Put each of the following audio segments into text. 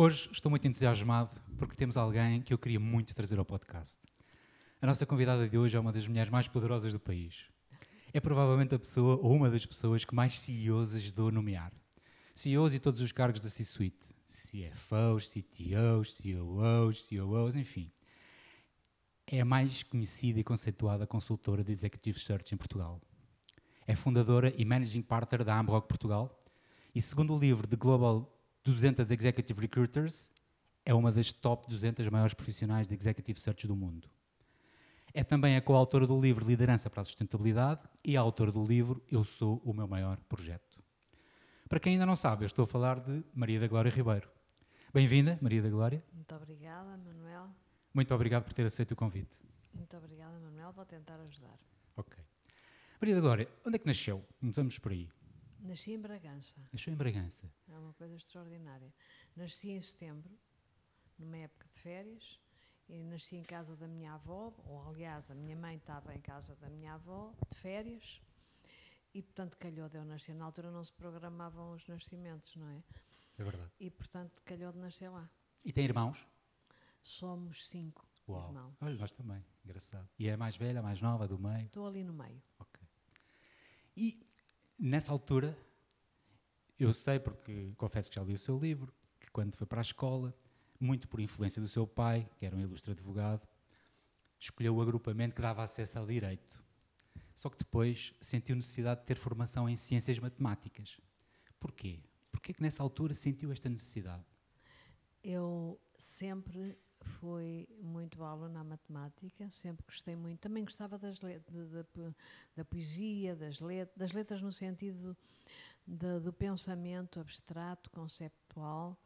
Hoje estou muito entusiasmado porque temos alguém que eu queria muito trazer ao podcast. A nossa convidada de hoje é uma das mulheres mais poderosas do país. É provavelmente a pessoa ou uma das pessoas que mais CEOs ajudou a nomear. CEOs e todos os cargos da C-suite. CFOs, CTOs, COOs, COOs, enfim. É a mais conhecida e conceituada consultora de Executive Search em Portugal. É fundadora e Managing Partner da Ambrock Portugal e, segundo o livro The Global 200 Executive Recruiters, é uma das top 200 maiores profissionais de Executive Search do mundo. É também a coautora do livro Liderança para a Sustentabilidade e a autora do livro Eu Sou o Meu Maior Projeto. Para quem ainda não sabe, eu estou a falar de Maria da Glória Ribeiro. Bem-vinda, Maria da Glória. Muito obrigada, Manuel. Muito obrigado por ter aceito o convite. Muito obrigada, Manuel. Vou tentar ajudar. Ok. Maria da Glória, onde é que nasceu? Começamos por aí. Nasci em Bragança. Nasceu em Bragança. É uma coisa extraordinária. Nasci em setembro, numa época de férias, e nasci em casa da minha avó, ou aliás, a minha mãe estava em casa da minha avó, de férias, e portanto calhou de eu nascer. Na altura não se programavam os nascimentos, não é? É verdade. E portanto calhou de nascer lá. E tem irmãos? Somos cinco Uau. irmãos. Olha, nós também. Engraçado. E é a mais velha, a mais nova, do meio? Estou ali no meio. Ok. E nessa altura, eu sei, porque confesso que já li o seu livro, que quando foi para a escola, muito por influência do seu pai, que era um ilustre advogado, escolheu o agrupamento que dava acesso ao direito. Só que depois sentiu necessidade de ter formação em ciências matemáticas. Porquê? Porquê que nessa altura sentiu esta necessidade? Eu sempre fui muito aula na matemática, sempre gostei muito. Também gostava das da da poesia, das, das letras no sentido de- do pensamento abstrato, conceptual,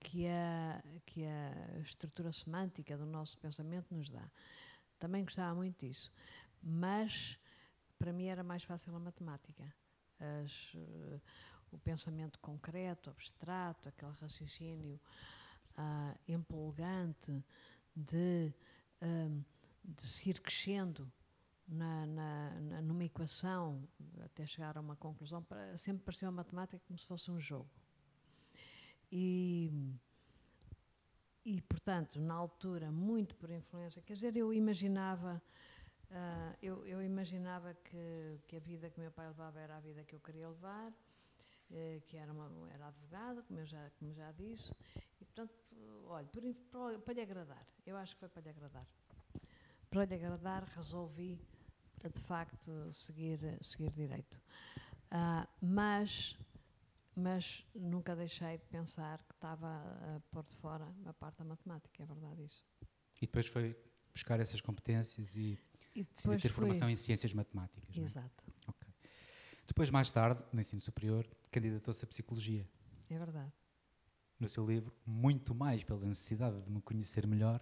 que a, que a estrutura semântica do nosso pensamento nos dá. Também gostava muito disso. Mas, para mim, era mais fácil a matemática. As, eh, o pensamento concreto, abstrato, aquele raciocínio ah, empolgante de, ahm, de se ir crescendo na, na- numa equação até chegar a uma conclusão, para- sempre pareceu a matemática como se fosse um jogo. E, e, portanto, na altura, muito por influência, quer dizer, eu imaginava, ah, eu, eu imaginava que, que a vida que meu pai levava era a vida que eu queria levar, eh, que era, uma, era advogado, como eu, já, como já disse, portanto, olha, para, para lhe agradar, eu acho que foi para lhe agradar. Para lhe agradar, resolvi, de facto, seguir, seguir direito. Ah, mas, mas nunca deixei de pensar que estava a pôr de fora a parte da matemática, é verdade isso. E depois foi buscar essas competências e E decidiu ter fui- formação em ciências matemáticas. é? Exato, Ok. Depois, mais tarde, no ensino superior, candidatou-se a psicologia. é verdade. No seu livro, muito mais pela necessidade de me conhecer melhor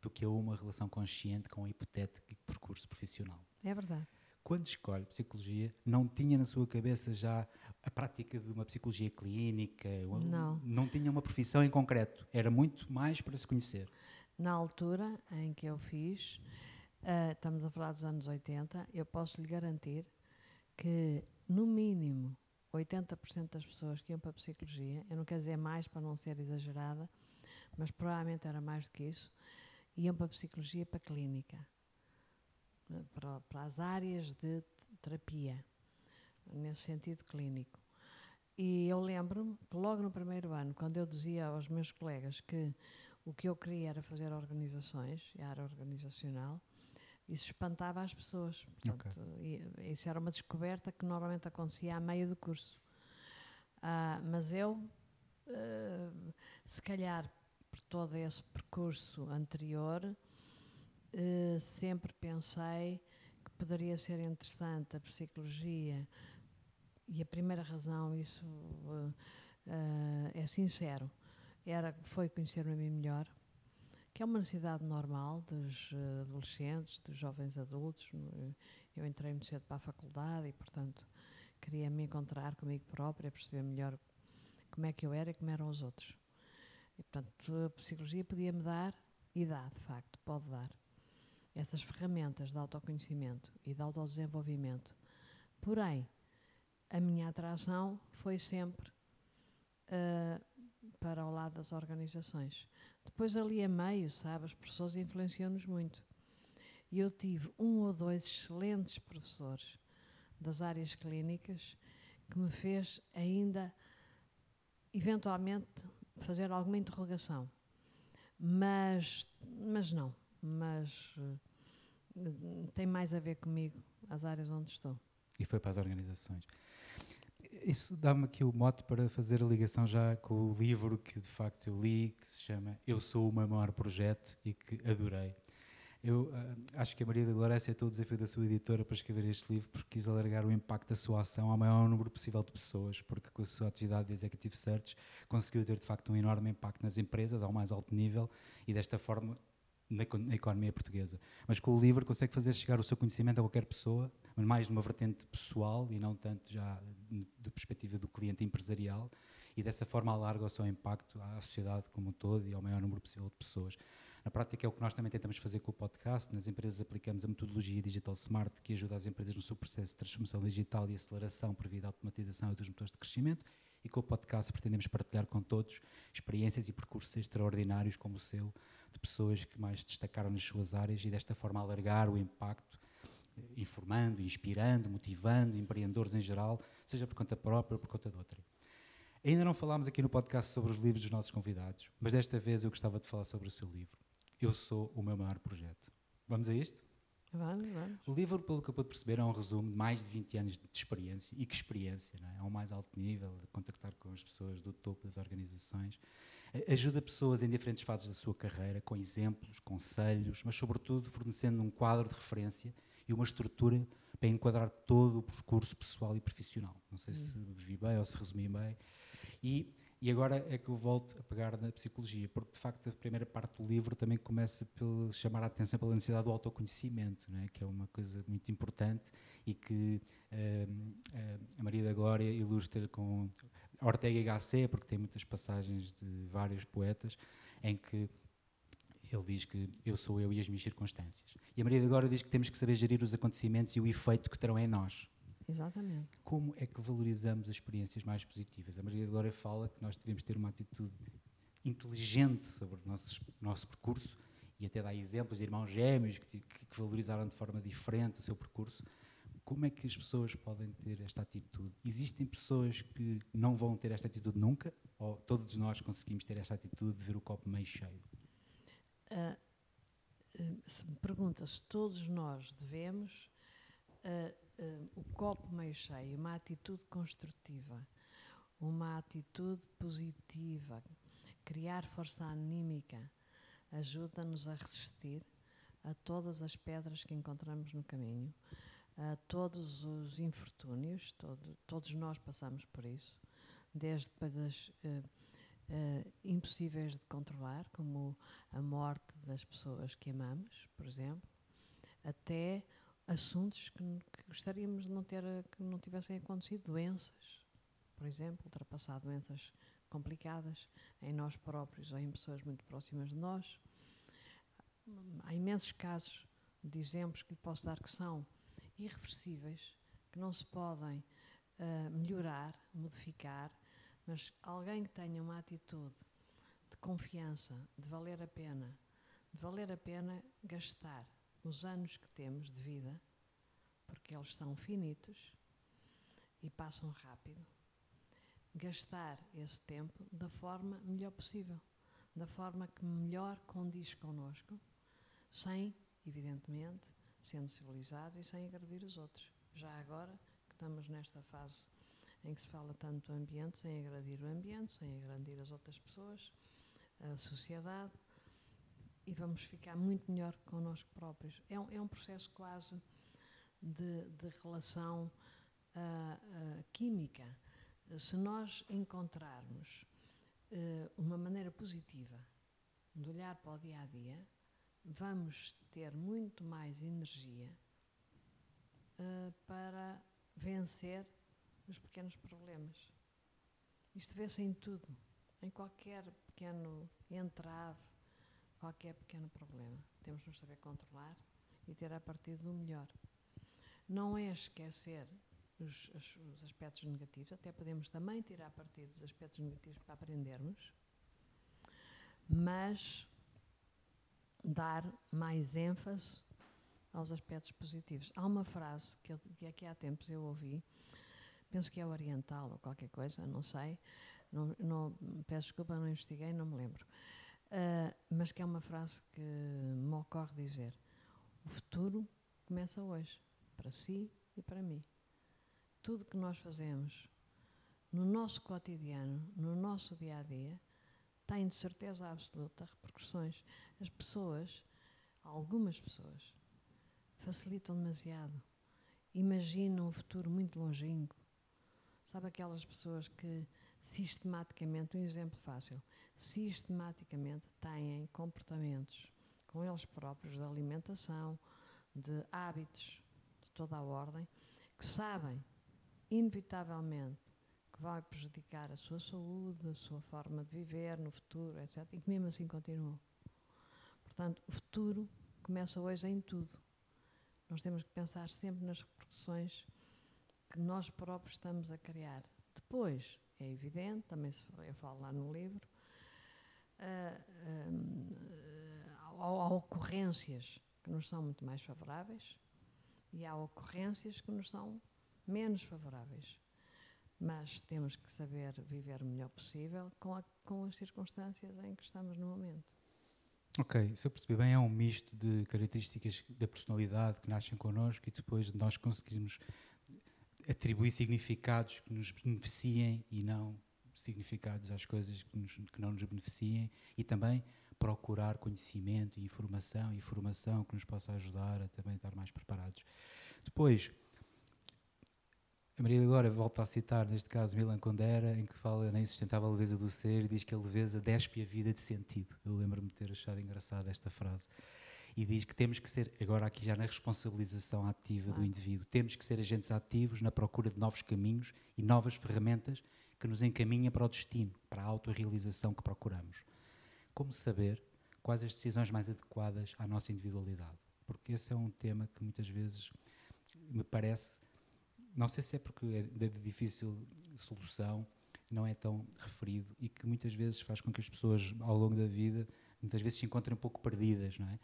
do que a uma relação consciente com um hipotético percurso profissional. É verdade. Quando escolhe psicologia, não tinha na sua cabeça já a prática de uma psicologia clínica? Não. Não tinha uma profissão em concreto. Era muito mais para se conhecer. Na altura em que eu fiz, ah, estamos a falar dos anos 80, eu posso lhe garantir que, no mínimo, 80% das pessoas que iam para a psicologia, eu não quero dizer mais para não ser exagerada, mas provavelmente era mais do que isso, iam para a psicologia para a clínica, para, para as áreas de terapia, nesse sentido clínico. E eu lembro-me que logo no primeiro ano, quando eu dizia aos meus colegas que o que eu queria era fazer organizações, a área organizacional, isso espantava as pessoas. Portanto, e- isso era uma descoberta que normalmente acontecia a meio do curso. Ah, mas eu, eh, se calhar por todo esse percurso anterior, eh, sempre pensei que poderia ser interessante a psicologia. E a primeira razão, isso é sincero, era, foi conhecer-me a mim melhor, que é uma necessidade normal dos eh, adolescentes, dos jovens adultos. Eu entrei muito cedo para a faculdade e, portanto, queria me encontrar comigo própria, perceber melhor como é que eu era e como eram os outros. E, portanto, a psicologia podia-me dar, e dá, de facto, pode dar, essas ferramentas de autoconhecimento e de autodesenvolvimento. Porém, a minha atração foi sempre ah, para o lado das organizações. Depois, ali a meio, sabe, as pessoas influenciam-nos muito. E eu tive um ou dois excelentes professores das áreas clínicas que me fez ainda, eventualmente, fazer alguma interrogação. Mas, mas não. Mas uh, tem mais a ver comigo, as áreas onde estou. E foi para as organizações. Isso dá-me aqui o mote para fazer a ligação já com o livro que de facto eu li, que se chama Eu Sou o Meu Maior Projeto e que adorei. Eu uh, acho que a Maria da Glória aceitou o desafio da sua editora para escrever este livro porque quis alargar o impacto da sua ação ao maior número possível de pessoas, porque com a sua atividade de Executive Search conseguiu ter de facto um enorme impacto nas empresas ao mais alto nível e desta forma na, na economia portuguesa. Mas com o livro consegue fazer chegar o seu conhecimento a qualquer pessoa, mas mais numa vertente pessoal e não tanto já da perspectiva do cliente empresarial, e dessa forma alarga o seu impacto à sociedade como um todo e ao maior número possível de pessoas. Na prática é o que nós também tentamos fazer com o podcast. Nas empresas aplicamos a metodologia Digital Smart, que ajuda as empresas no seu processo de transformação digital e aceleração por via da automatização e dos motores de crescimento. E com o podcast pretendemos partilhar com todos experiências e percursos extraordinários como o seu, de pessoas que mais destacaram nas suas áreas e desta forma alargar o impacto, informando, inspirando, motivando empreendedores em geral, seja por conta própria ou por conta de outra. Ainda não falámos aqui no podcast sobre os livros dos nossos convidados, mas desta vez eu gostava de falar sobre o seu livro. Eu sou o meu maior projeto. Vamos a isto? Vamos, vamos. O livro, pelo que eu pude perceber, é um resumo de mais de 20 anos de experiência. E que experiência, não é? Ao mais alto nível, de contactar com as pessoas do topo das organizações. Ajuda pessoas em diferentes fases da sua carreira, com exemplos, conselhos, mas, sobretudo, fornecendo um quadro de referência e uma estrutura para enquadrar todo o percurso pessoal e profissional. Não sei hum. se vi bem ou se resumi bem. E e agora é que eu volto a pegar na psicologia, porque de facto a primeira parte do livro também começa por chamar a atenção pela necessidade do autoconhecimento, não é? que é uma coisa muito importante e que uh, a Maria da Glória ilustra com Ortega y Gasset, porque tem muitas passagens de vários poetas, em que ele diz que eu sou eu e as minhas circunstâncias. E a Maria da Glória diz que temos que saber gerir os acontecimentos e o efeito que terão em nós. Exatamente. Como é que valorizamos as experiências mais positivas? A Maria Glória fala que nós devemos ter uma atitude inteligente sobre o nosso, nosso percurso e até dá exemplos de irmãos gêmeos que, que valorizaram de forma diferente o seu percurso. Como é que as pessoas podem ter esta atitude? Existem pessoas que não vão ter esta atitude nunca? Ou todos nós conseguimos ter esta atitude de ver o copo meio cheio? Uh, se me pergunta se todos nós devemos, uh, o copo meio cheio, uma atitude construtiva, uma atitude positiva, criar força anímica, ajuda-nos a resistir a todas as pedras que encontramos no caminho, a todos os infortúnios, todo, todos nós passamos por isso, desde coisas uh, uh, impossíveis de controlar, como a morte das pessoas que amamos, por exemplo, até assuntos que, que, gostaríamos de não ter, que não tivessem acontecido, doenças, por exemplo, ultrapassar doenças complicadas em nós próprios ou em pessoas muito próximas de nós. Há imensos casos de exemplos que lhe posso dar que são irreversíveis, que não se podem uh, melhorar, modificar, mas alguém que tenha uma atitude de confiança, de valer a pena, de valer a pena gastar os anos que temos de vida, porque eles são finitos e passam rápido, gastar esse tempo da forma melhor possível, da forma que melhor condiz connosco, sem, evidentemente, sendo civilizados e sem agredir os outros. Já agora que estamos nesta fase em que se fala tanto do ambiente, sem agredir o ambiente, sem agredir as outras pessoas, a sociedade, e vamos ficar muito melhor connosco próprios. É um, é um processo quase de, de relação uh, uh, química. Se nós encontrarmos uh, uma maneira positiva de olhar para o dia a dia, vamos ter muito mais energia para vencer os pequenos problemas. Isto vê-se em tudo, em qualquer pequeno entrave qualquer pequeno problema. Temos de nos saber controlar e ter a partir do melhor. Não é esquecer os, os, os, aspectos negativos, até podemos também tirar partido dos aspectos negativos para aprendermos, mas dar mais ênfase aos aspectos positivos. Há uma frase que, eu, que aqui há tempos eu ouvi, penso que é oriental ou qualquer coisa, não sei, não, não, peço desculpa, não investiguei, não me lembro, uh, mas que é uma frase que me ocorre dizer: o futuro começa hoje, para si e para mim. Tudo que nós fazemos no nosso cotidiano, no nosso dia a dia, tem de certeza absoluta repercussões. As pessoas, algumas pessoas, facilitam demasiado. Imaginam um futuro muito longínquo. Sabe aquelas pessoas que sistematicamente, um exemplo fácil, sistematicamente têm comportamentos com eles próprios de alimentação, de hábitos de toda a ordem, que sabem, inevitavelmente, que vai prejudicar a sua saúde, a sua forma de viver no futuro, etc. E que mesmo assim continuam. Portanto, o futuro começa hoje em tudo. Nós temos que pensar sempre nas repercussões que nós próprios estamos a criar. Depois, é evidente, também eu falo lá no livro, uh, uh, há ocorrências que nos são muito mais favoráveis e há ocorrências que nos são menos favoráveis. Mas temos que saber viver o melhor possível com, a, com as circunstâncias em que estamos no momento. Ok, se eu percebi bem, é um misto de características da personalidade que nascem connosco e depois de nós conseguirmos atribuir significados que nos beneficiem e não significados às coisas que, nos, que não nos beneficiem e também procurar conhecimento e informação e formação que nos possa ajudar a também estar mais preparados. Depois, a Maria agora volta a citar, neste caso, Milan Kundera, em que fala na insustentável leveza do ser e diz que a leveza despe a vida de sentido. Eu lembro-me de ter achado engraçada esta frase. E diz que temos que ser, agora aqui já na responsabilização ativa do indivíduo, temos que ser agentes ativos na procura de novos caminhos e novas ferramentas que nos encaminhem para o destino, para a autorrealização que procuramos. Como saber quais as decisões mais adequadas à nossa individualidade? Porque esse é um tema que muitas vezes me parece não sei se é porque é de difícil solução, não é tão referido e que muitas vezes faz com que as pessoas ao longo da vida muitas vezes se encontrem um pouco perdidas, não é?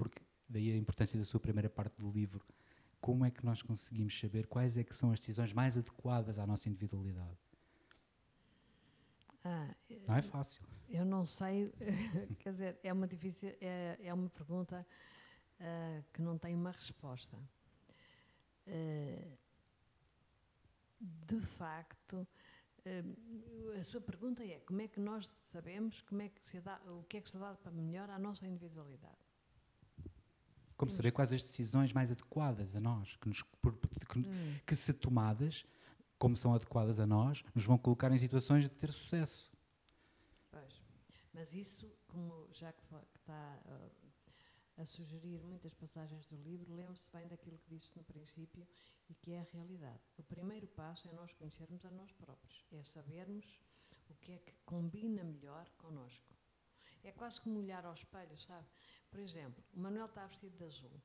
Porque daí a importância da sua primeira parte do livro. Como é que nós conseguimos saber quais é que são as decisões mais adequadas à nossa individualidade? Ah, não é fácil. Eu não sei, quer dizer, é uma difícil, é, é uma pergunta uh, que não tem uma resposta. Uh, de facto, eh, a sua pergunta é como é que nós sabemos como é que se dá, o que é que se dá para melhor à nossa individualidade? Como saber quais as decisões mais adequadas a nós, que, nos, que, hum. que, se tomadas, como são adequadas a nós, nos vão colocar em situações de ter sucesso. Pois, mas isso, como já que está uh, a sugerir muitas passagens do livro, lembre-se bem daquilo que disse no princípio e que é a realidade. O primeiro passo é nós conhecermos a nós próprios, é sabermos o que é que combina melhor connosco. É quase como olhar ao espelho, sabe? Por exemplo, o Manuel está vestido de azul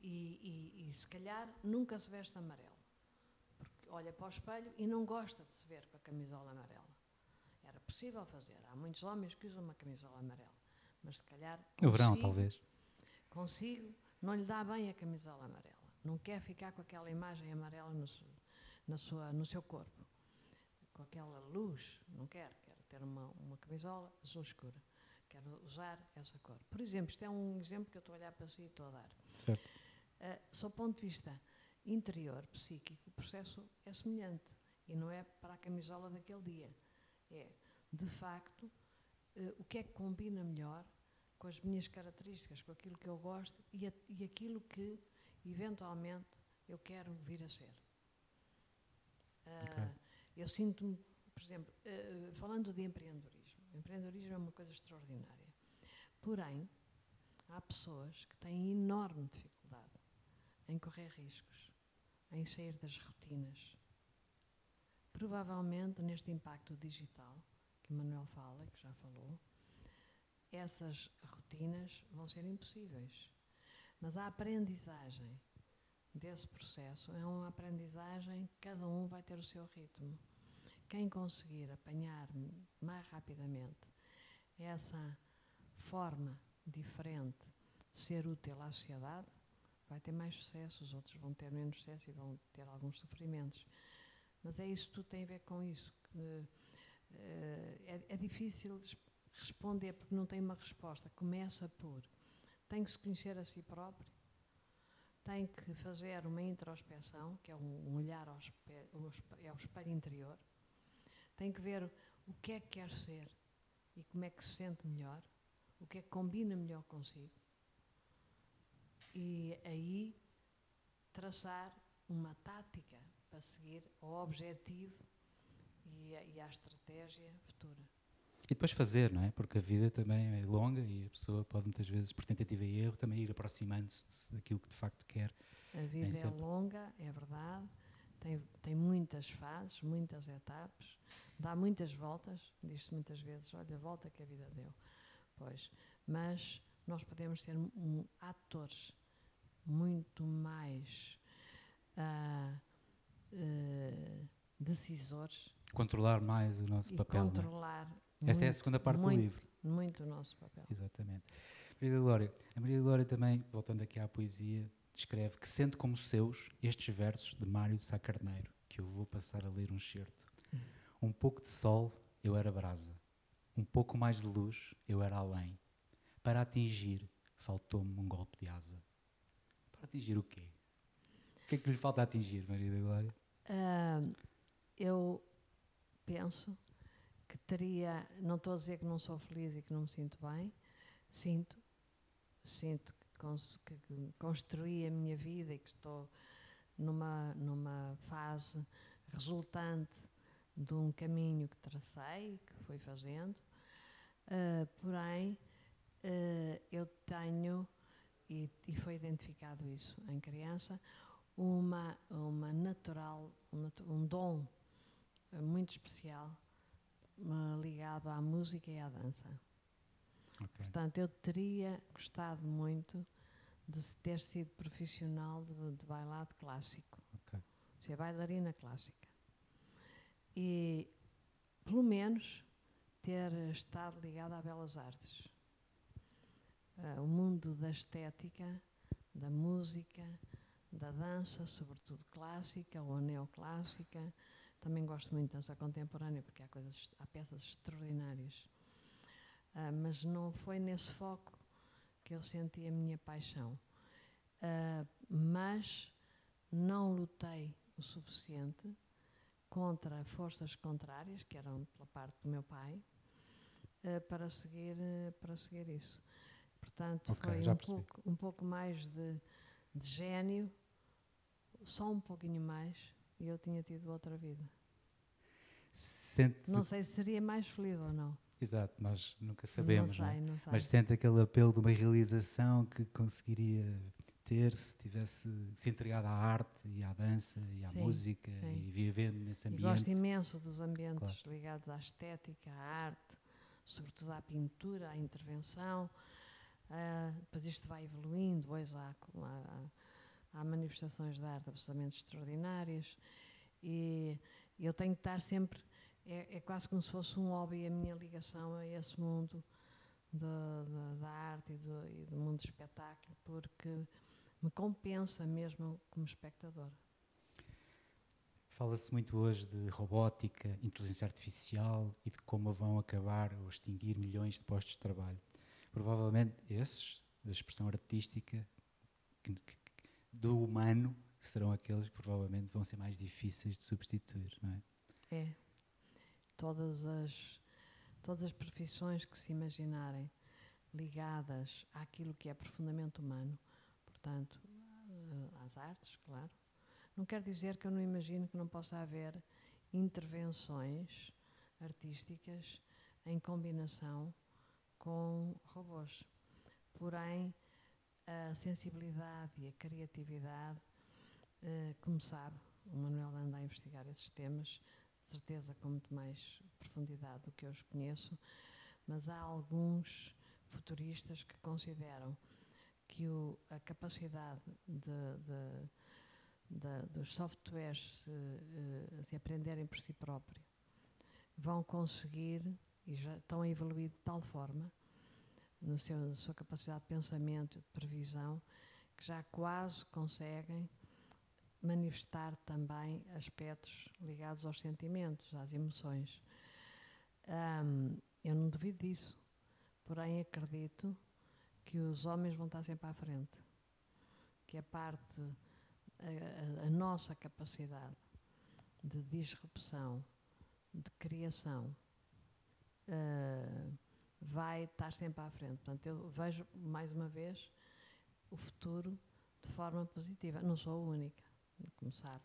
e, e, e se calhar nunca se veste amarelo, porque olha para o espelho e não gosta de se ver com a camisola amarela. Era possível fazer. Há muitos homens que usam uma camisola amarela mas se calhar. Consigo, no verão, talvez. Consigo, não lhe dá bem a camisola amarela. Não quer ficar com aquela imagem amarela no, na sua, no seu corpo. Com aquela luz, não quer. Quer ter uma, uma camisola azul escura. Quer usar essa cor. Por exemplo, isto é um exemplo que eu estou a olhar para si e estou a dar. Certo. Uh, sob o ponto de vista interior, psíquico, o processo é semelhante. E não é para a camisola daquele dia. É, de facto, uh, o que é que combina melhor com as minhas características, com aquilo que eu gosto e, a, e aquilo que, eventualmente, eu quero vir a ser. Uh, okay. Eu sinto-me, por exemplo, falando de empreendedorismo, o empreendedorismo é uma coisa extraordinária. Porém, há pessoas que têm enorme dificuldade em correr riscos, em sair das rotinas. Provavelmente, neste impacto digital, que Manuel fala, que já falou, essas rotinas vão ser impossíveis. Mas a aprendizagem desse processo é uma aprendizagem que cada um vai ter o seu ritmo. Quem conseguir apanhar mais rapidamente essa forma diferente de ser útil à sociedade, vai ter mais sucesso, os outros vão ter menos sucesso e vão ter alguns sofrimentos. Mas é isso tudo tem a ver com isso. Uh, é, é difícil responder porque não tem uma resposta. Começa por tem que se conhecer a si próprio, tem que fazer uma introspeção, que é um olhar ao espelho, é o espelho interior, tem que ver o que é que quer ser e como é que se sente melhor, o que é que combina melhor consigo. E aí traçar uma tática para seguir ao objetivo e a, e a estratégia futura. E depois fazer, não é? Porque a vida também é longa e a pessoa pode muitas vezes, por tentativa e erro, também ir aproximando-se daquilo que de facto quer. A vida é longa, é verdade, tem, tem muitas fases, muitas etapas, dá muitas voltas, diz-se muitas vezes, olha, volta que a vida deu. Pois, mas nós podemos ser um, atores muito mais uh, uh, decisores. Controlar mais o nosso papel. É? Controlar essa é a segunda parte muito, do livro. Muito o nosso papel. Exatamente. Maria Glória. A Maria Glória também, voltando aqui à poesia, descreve que sente como seus estes versos de Mário de Sá Carneiro, que eu vou passar a ler um certo. Um pouco de sol, eu era brasa. Um pouco mais de luz, eu era além. Para atingir, faltou-me um golpe de asa. Para atingir o quê? O que é que lhe falta atingir, Maria da Glória? Uh, eu penso que teria, não estou a dizer que não sou feliz e que não me sinto bem, sinto, sinto que, construí a minha vida e que estou numa, numa fase resultante de um caminho que tracei, que fui fazendo, uh, porém uh, eu tenho, e, e, foi identificado isso em criança, uma, uma natural, um, dom muito especial ligado à música e à dança. Okay. Portanto, eu teria gostado muito de ter sido profissional de, de bailado clássico. Okay. Ser bailarina clássica. E, pelo menos, ter estado ligada a belas artes. Uh, o mundo da estética, da música, da dança, sobretudo clássica ou neoclássica, também gosto muito de dança contemporânea porque há, coisas, há peças extraordinárias. Uh, mas não foi nesse foco que eu senti a minha paixão. Uh, mas não lutei o suficiente contra forças contrárias, que eram pela parte do meu pai, uh, para, seguir, para seguir isso. Portanto, okay, foi um pouco, um pouco, mais de, de gênio, só um pouquinho mais, e eu tinha tido outra vida. Sente não sei se seria mais feliz ou não. Exato, nós nunca sabemos. Não sei, não, sei. Mas sente aquele apelo de uma realização que conseguiria ter se tivesse se entregado à arte e à dança e à sim, música sim. e vivendo nesse ambiente. E gosto imenso dos ambientes claro. ligados à estética, à arte, sobretudo à pintura, à intervenção. Uh, depois isto vai evoluindo, hoje há, há, há manifestações de arte absolutamente extraordinárias e eu tenho que estar sempre, é, é, quase como se fosse um hobby a minha ligação a esse mundo da arte e do, e do mundo do espetáculo, porque me compensa mesmo como espectador. Fala-se muito hoje de robótica, inteligência artificial e de como vão acabar ou extinguir milhões de postos de trabalho. Provavelmente esses, da expressão artística, que, que, do humano, serão aqueles que provavelmente vão ser mais difíceis de substituir, não é? É. Todas as, todas as profissões que se imaginarem ligadas àquilo que é profundamente humano, portanto, eh, às artes, claro. Não quer dizer que eu não imagino que não possa haver intervenções artísticas em combinação com robôs. Porém, a sensibilidade e a criatividade, eh, como sabe, o Manuel anda a investigar esses temas, certeza com muito mais profundidade do que eu os conheço, mas há alguns futuristas que consideram que o, a capacidade de, de, de, dos softwares se, uh, se aprenderem por si próprios vão conseguir e já estão a evoluir de tal forma no seu, na sua capacidade de pensamento de previsão que já quase conseguem manifestar também aspectos ligados aos sentimentos, às emoções. Um, eu não duvido disso, porém acredito que os homens vão estar sempre à frente, que a parte, a, a, nossa capacidade de disrupção, de criação, uh, vai estar sempre à frente. Portanto, eu vejo mais uma vez o futuro de forma positiva. Não sou a única, começar.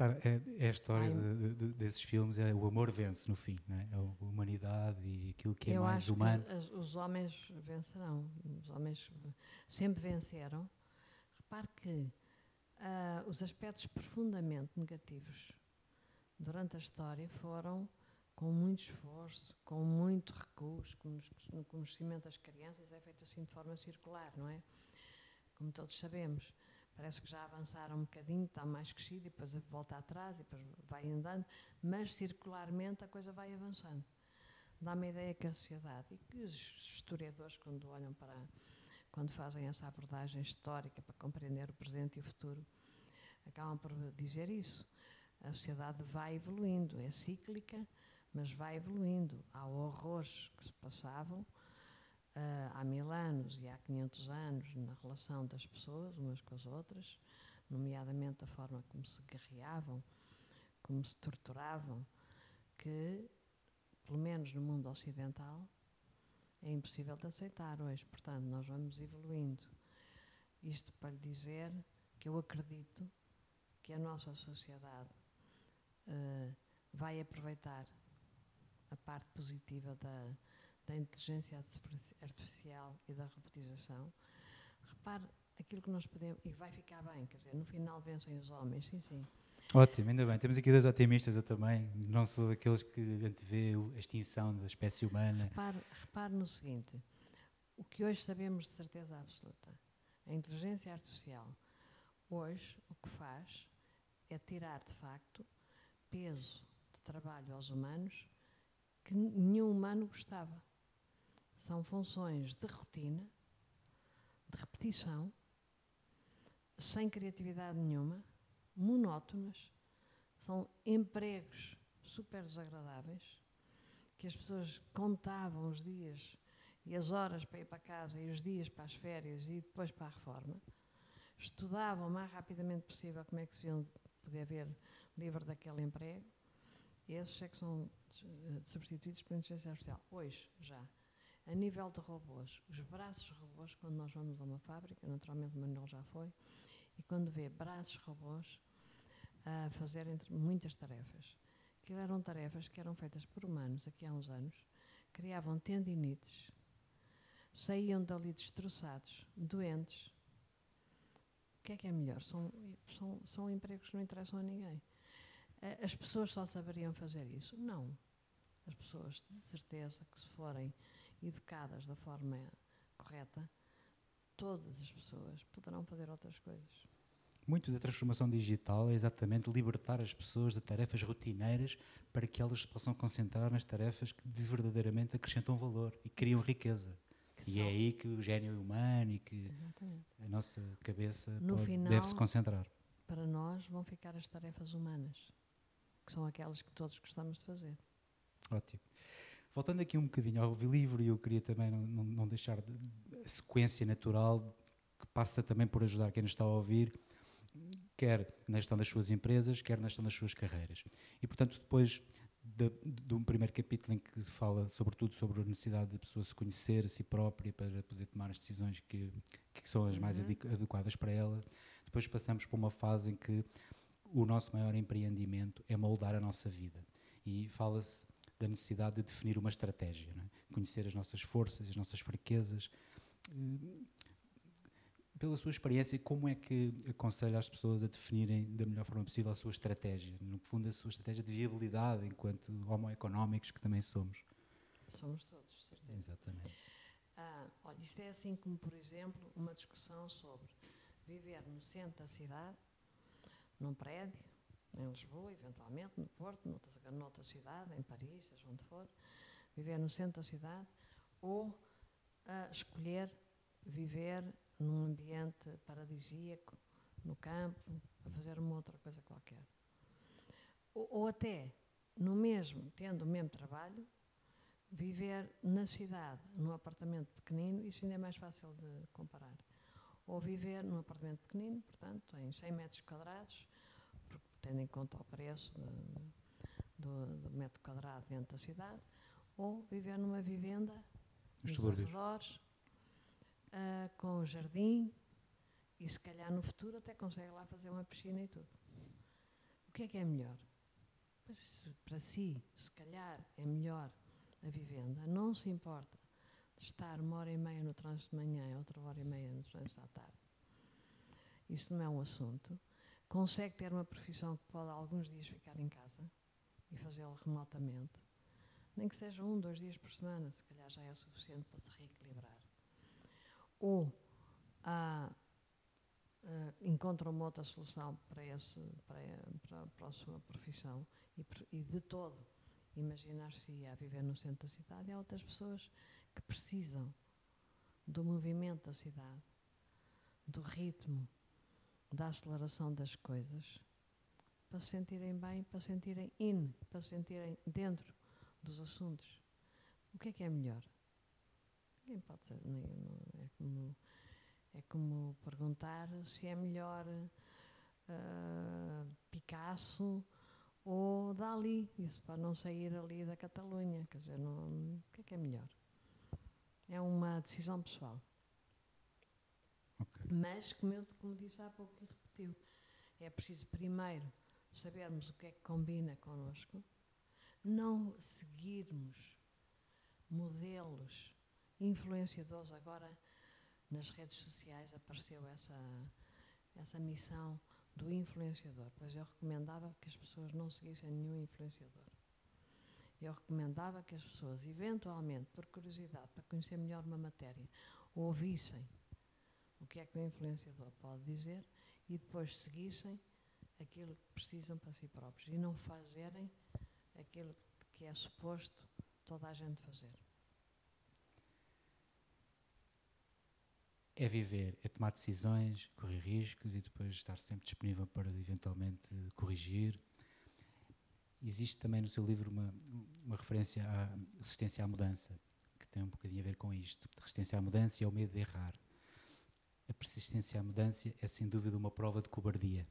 Tá, é, é, a história de, de, desses filmes, é o amor vence no fim, né? é a humanidade e aquilo que é eu mais humano. Que os, os, homens vencerão, os homens sempre venceram. Repare que uh, os aspectos profundamente negativos durante a história foram com muito esforço, com muito recurso, no conhecimento das crianças é feito assim de forma circular, não é? Como todos sabemos. Parece que já avançaram um bocadinho, está mais crescido e depois volta atrás e depois vai andando, mas circularmente a coisa vai avançando. Dá-me a ideia que a sociedade e que os historiadores, quando olham para, quando fazem essa abordagem histórica para compreender o presente e o futuro, acabam por dizer isso. A sociedade vai evoluindo, é cíclica, mas vai evoluindo. Há horrores que se passavam uh, há mil anos e há 500 anos na relação das pessoas umas com as outras, nomeadamente a forma como se guerreavam, como se torturavam, que, pelo menos no mundo ocidental, é impossível de aceitar hoje. Portanto, nós vamos evoluindo. Isto para lhe dizer que eu acredito que a nossa sociedade uh, vai aproveitar a parte positiva da, da inteligência artificial e da robotização, repare aquilo que nós podemos, e vai ficar bem, quer dizer, no final vencem os homens, sim, sim. Ótimo, ainda bem. Temos aqui dois otimistas, eu também. Não sou daqueles que antevê a extinção da espécie humana. Repare, repare no seguinte: o que hoje sabemos de certeza absoluta, a inteligência artificial, hoje o que faz é tirar de facto peso de trabalho aos humanos que nenhum humano gostava. São funções de rotina, de repetição, sem criatividade nenhuma, monótonas, são empregos super desagradáveis, que as pessoas contavam os dias e as horas para ir para casa e os dias para as férias e depois para a reforma, estudavam o mais rapidamente possível como é que se deviam poder ver livre daquele emprego, esses é que são eh, substituídos por inteligência artificial. Hoje, já. A nível de robôs, os braços robôs, quando nós vamos a uma fábrica, naturalmente o Manuel já foi, e quando vê braços robôs a fazerem muitas tarefas. Aquilo eram tarefas que eram feitas por humanos aqui há uns anos, criavam tendinites, saíam dali destroçados, doentes. O que é que é melhor? São, são, são empregos que não interessam a ninguém. As pessoas só saberiam fazer isso? Não. As pessoas, de certeza, que se forem educadas da forma correta, todas as pessoas poderão fazer outras coisas. Muito da transformação digital é exatamente libertar as pessoas de tarefas rotineiras para que elas se possam concentrar nas tarefas que verdadeiramente acrescentam valor e criam riqueza. Que e é aí que o gênio humano e que exatamente. a nossa cabeça deve se concentrar. Para nós vão ficar as tarefas humanas que são aquelas que todos gostamos de fazer. Ótimo. Voltando aqui um bocadinho ao livro, eu queria também não, não, não deixar de, a sequência natural que passa também por ajudar quem nos está a ouvir, quer na gestão das suas empresas, quer na gestão das suas carreiras. E, portanto, depois de, de, um primeiro capítulo em que fala sobretudo sobre a necessidade da pessoa se conhecer a si própria para poder tomar as decisões que, que são as mais uhum. adequadas para ela, depois passamos para uma fase em que o nosso maior empreendimento é moldar a nossa vida. E fala-se da necessidade de definir uma estratégia, é? conhecer as nossas forças, as nossas fraquezas. Eh, pela sua experiência, como é que aconselha as pessoas a definirem da melhor forma possível a sua estratégia? No fundo, a sua estratégia de viabilidade enquanto homoeconómicos que também somos. Somos todos, certeza. Exatamente. Ah, olha, isto é assim como, por exemplo, uma discussão sobre viver no centro da cidade num prédio, em Lisboa, eventualmente, no Porto, noutra, noutra cidade, em Paris, seja onde for, viver no centro da cidade, ou escolher viver num ambiente paradisíaco, no campo, a fazer uma outra coisa qualquer. Ou, ou até, no mesmo, tendo o mesmo trabalho, viver na cidade, num apartamento pequenino, isso ainda é mais fácil de comparar. Ou viver num apartamento pequenino, portanto, em 100 metros quadrados, tendo em conta o preço de, do, do, metro quadrado dentro da cidade, ou viver numa vivenda nos arredores, uh, com jardim, e se calhar no futuro até consegue lá fazer uma piscina e tudo. O que é que é melhor? Pois, para si, se calhar é melhor a vivenda. Não se importa de estar uma hora e meia no trânsito de manhã e outra hora e meia no trânsito à tarde. Isso não é um assunto. Consegue ter uma profissão que pode alguns dias ficar em casa e fazê-lo remotamente. Nem que seja um, dois dias por semana, se calhar já é o suficiente para se reequilibrar. Ou há uh, encontram uma outra solução para, esse, para, para a sua profissão e, e de todo imaginar-se a viver no centro da cidade. Há outras pessoas que precisam do movimento da cidade, do ritmo, da aceleração das coisas, para se sentirem bem, para se sentirem in, para se sentirem dentro dos assuntos. O que é que é melhor? Ninguém pode ser, é como é como perguntar se é melhor uh, Picasso ou Dali, isso para não sair ali da Catalunha. Quer dizer, não, o que é que é melhor? É uma decisão pessoal. Mas, como eu como disse há pouco e repetiu, é preciso primeiro sabermos o que é que combina connosco, não seguirmos modelos influenciadores agora nas redes sociais apareceu essa, essa missão do influenciador. Pois eu recomendava que as pessoas não seguissem nenhum influenciador. Eu recomendava que as pessoas, eventualmente, por curiosidade, para conhecer melhor uma matéria, ouvissem o que é que o influenciador pode dizer e depois seguissem aquilo que precisam para si próprios e não fazerem aquilo que é suposto toda a gente fazer. é viver, é tomar decisões, correr riscos e depois estar sempre disponível para eventualmente corrigir. Existe também no seu livro uma, uma referência à resistência à mudança, que tem um bocadinho a ver com isto. Resistência à mudança e ao medo de errar. A persistência à mudança é sem dúvida uma prova de cobardia.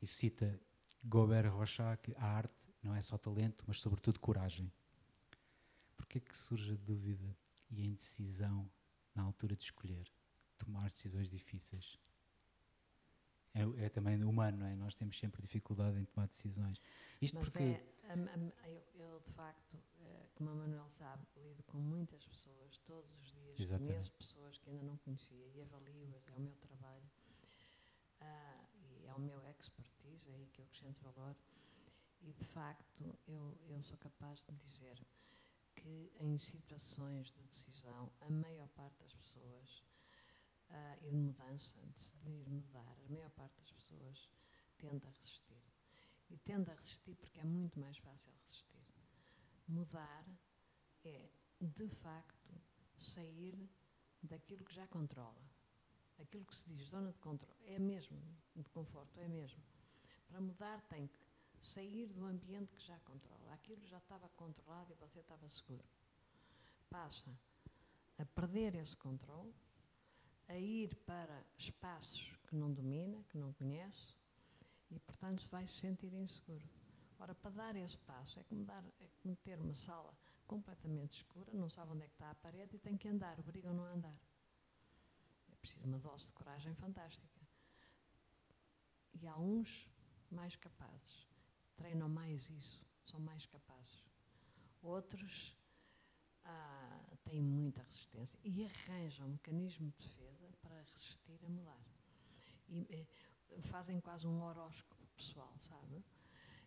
E cita Gobert Rochat que a arte não é só talento, mas sobretudo coragem. Porquê é que surge a dúvida e a indecisão na altura de escolher? tomar decisões difíceis. É, é, também humano, não é? Nós temos sempre dificuldade em tomar decisões. Isto Mas porque. É, eu, eu, de facto, eh, como a Manuel sabe, lido com muitas pessoas todos os dias, Exatamente. conheço pessoas que ainda não conhecia e avalio-as, é o meu trabalho uh, e é o meu expertise, é aí que eu acrescento valor. E, de facto, eu, eu sou capaz de dizer que em situações de decisão, a maior parte das pessoas uh, e de mudança, de decidir mudar, a maior parte das pessoas tende a resistir. E tende a resistir porque é muito mais fácil resistir. Mudar é, de facto, sair daquilo que já controla. Aquilo que se diz zona de controle é mesmo, de conforto, é mesmo. Para mudar tem que sair do ambiente que já controla. Aquilo já estava controlado e você estava seguro. Passa a perder esse controle a ir para espaços que não domina, que não conhece, e, portanto, vai se sentir inseguro. Ora, para dar esse passo, é como, dar, é como ter uma sala completamente escura, não sabe onde é que está a parede e tem que andar, obrigam-no a andar. É preciso uma dose de coragem fantástica. E há uns mais capazes, treinam mais isso, são mais capazes. Outros ah, têm muita resistência e arranjam um mecanismo de defesa para resistir a mudar. E eh, fazem quase um horóscopo pessoal, sabe?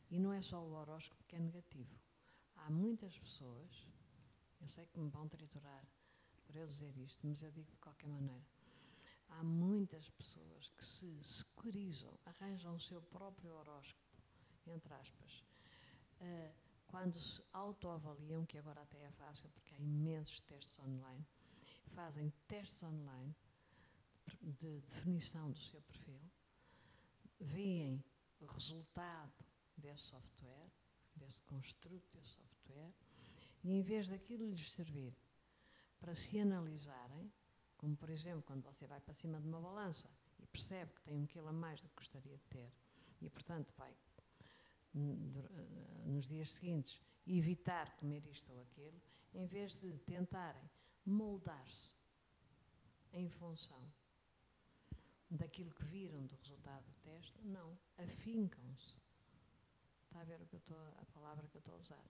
E não é só o horóscopo que é negativo. Há muitas pessoas, eu sei que me vão triturar por eu dizer isto, mas eu digo de qualquer maneira. Há muitas pessoas que se securizam, arranjam o seu próprio horóscopo, entre aspas, uh, quando se autoavaliam, que agora até é fácil porque há imensos testes online, fazem testes online de definição do seu perfil, veem o resultado desse software, desse construto desse software, e em vez daquilo lhes servir para se analisarem, como por exemplo quando você vai para cima de uma balança e percebe que tem um quilo a mais do que gostaria de ter, e portanto vai nos dias seguintes evitar comer isto ou aquilo, em vez de tentarem moldar-se em função daquilo que viram do resultado do teste, não, afincam-se. Está a ver o que eu estou, a palavra que eu estou a usar?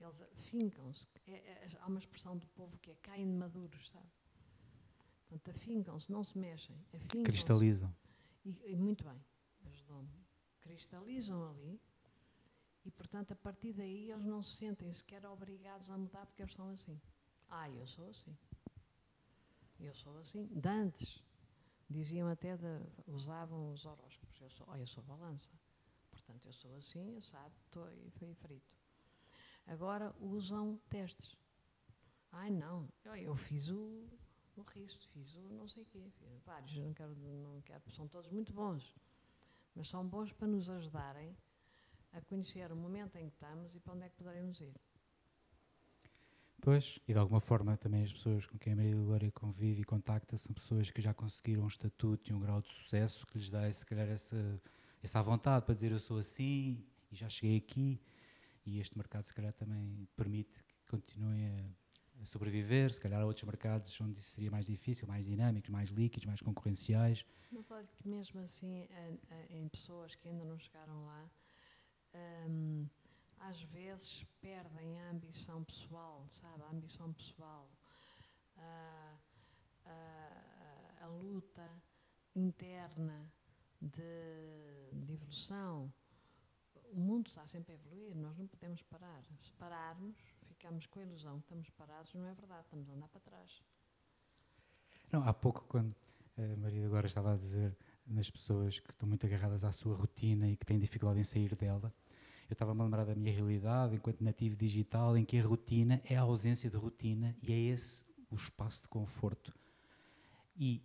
Eles afincam-se. É, é, há uma expressão do povo que é caem maduros, sabe? Portanto, afincam-se, não se mexem. Cristalizam. E, e, muito bem, ajudou-me. Cristalizam ali e, portanto, a partir daí eles não se sentem sequer obrigados a mudar porque eles são assim. Ah, eu sou assim. Eu sou assim. De antes, diziam até, de, usavam os horóscopos. Eu sou, oh, eu sou balança. Portanto, eu sou assim, assado, estou e frito. Agora usam testes. Ai, não, eu, eu fiz o, o risco, fiz o não sei o quê, vários, não quero, não quero, são todos muito bons. Mas são bons para nos ajudarem a conhecer o momento em que estamos e para onde é que poderemos ir. Pois, e de alguma forma também as pessoas com quem a Maria Glória convive e contacta são pessoas que já conseguiram um estatuto e um grau de sucesso que lhes dá, se calhar, essa, essa vontade para dizer eu sou assim e já cheguei aqui. E este mercado, se calhar, também permite que continuem a, a sobreviver. Se calhar há outros mercados onde isso seria mais difícil, mais dinâmicos, mais líquidos, mais concorrenciais. Mas olha que mesmo assim, em pessoas que ainda não chegaram lá, hum, às vezes perdem a ambição pessoal, sabe? A ambição pessoal, a, a, a luta interna de, de, evolução. O mundo está sempre a evoluir, nós não podemos parar. Se pararmos, ficamos com a ilusão que estamos parados, não é verdade, estamos a andar para trás. Não, há pouco, quando a Maria agora estava a dizer nas pessoas que estão muito agarradas à sua rotina e que têm dificuldade em sair dela, eu estava-me a lembrar da minha realidade enquanto nativo digital, em que a rotina é a ausência de rotina e é esse o espaço de conforto. E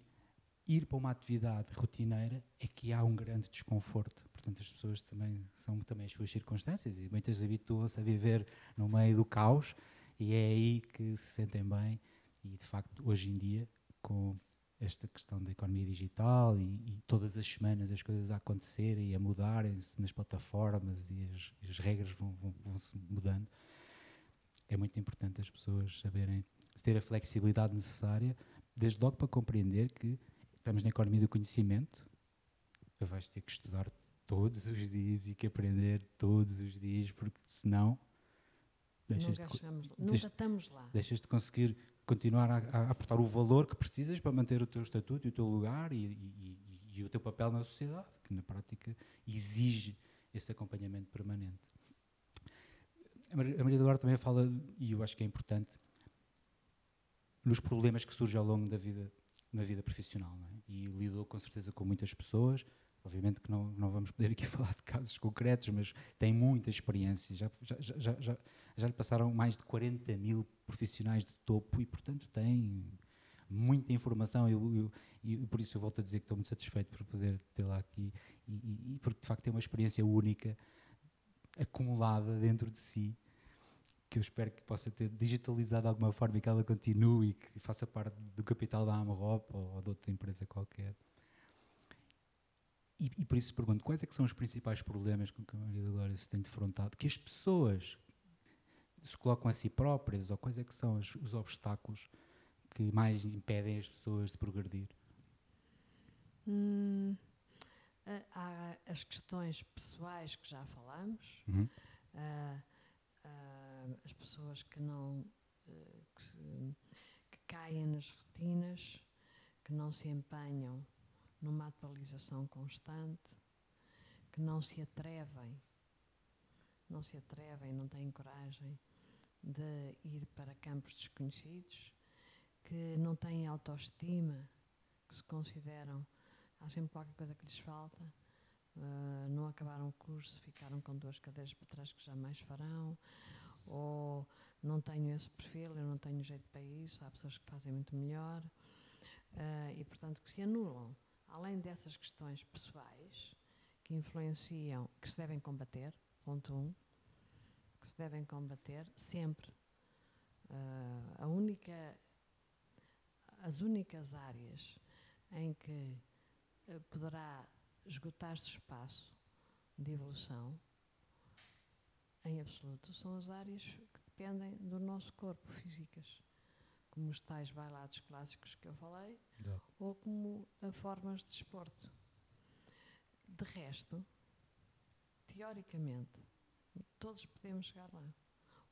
ir para uma atividade rotineira é que há um grande desconforto. Portanto, as pessoas também são também as suas circunstâncias e muitas habituam-se a viver no meio do caos e é aí que se sentem bem. E de facto, hoje em dia, com esta questão da economia digital e, e, todas as semanas as coisas a acontecerem e a mudarem-se nas plataformas e as, as regras vão, vão, vão, se mudando, é muito importante as pessoas saberem ter a flexibilidade necessária, desde logo para compreender que estamos na economia do conhecimento, vais ter que estudar todos os dias e que aprender todos os dias, porque senão deixas nunca, de, chegamos, nunca estamos lá. Deixas de conseguir continuar a, a, aportar o valor que precisas para manter o teu estatuto e o teu lugar e, e, e, e o teu papel na sociedade, que na prática exige esse acompanhamento permanente. A Maria Eduardo também fala, e eu acho que é importante, nos problemas que surgem ao longo da vida, na vida profissional. É? E lidou com certeza com muitas pessoas, Obviamente que não, não vamos poder aqui falar de casos concretos, mas tem muita experiência. Já, já, já, já, já lhe passaram mais de 40 mil profissionais de topo e, portanto, tem muita informação eu, eu, e por isso eu volto a dizer que estou muito satisfeito por poder tê-la aqui e, e, porque de facto tem uma experiência única acumulada dentro de si que eu espero que possa ter digitalizado de alguma forma e que ela continue e que faça parte do capital da Amarop ou de outra empresa qualquer. E, e, por isso pergunto, quais é que são os principais problemas com que a Maria da Glória se tem defrontado? Que as pessoas se colocam a si próprias, ou quais é que são os, os obstáculos que mais impedem as pessoas de progredir? Hum, há as questões pessoais que já falamos, uhum. uh, uh, as pessoas que não uh, que, que caem nas rotinas, que não se empenham numa atualização constante, que não se atrevem, não se atrevem, não têm coragem de ir para campos desconhecidos, que não têm autoestima, que se consideram, há sempre qualquer coisa que lhes falta, uh, não acabaram o curso, ficaram com duas cadeiras para trás que jamais farão, ou não tenho esse perfil, eu não tenho jeito para isso, há pessoas que fazem muito melhor, uh, e portanto que se anulam, além dessas questões pessoais que influenciam, que se devem combater, ponto um, se devem combater sempre. Uh, a única, as únicas áreas em que uh, poderá esgotar-se espaço de evolução, em absoluto, são as áreas que dependem do nosso corpo, físicas, como os tais bailados clássicos que eu falei, Exato. ou como a formas de desporto. De resto, teoricamente, todos podemos chegar lá.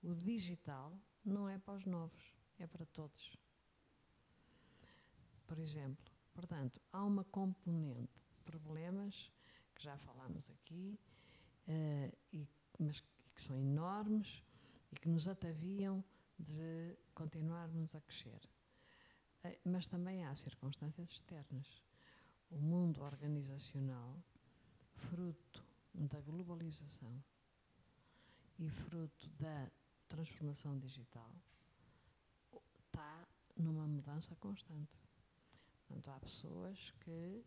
O digital não é para os novos, é para todos. Por exemplo, portanto, há uma componente de problemas que já falámos aqui, uh, e, mas que são enormes e que nos ataviam de continuarmos a crescer. Uh, mas também há circunstâncias externas. O mundo organizacional, fruto da globalização, e fruto da transformação digital, está numa mudança constante. Portanto, há pessoas que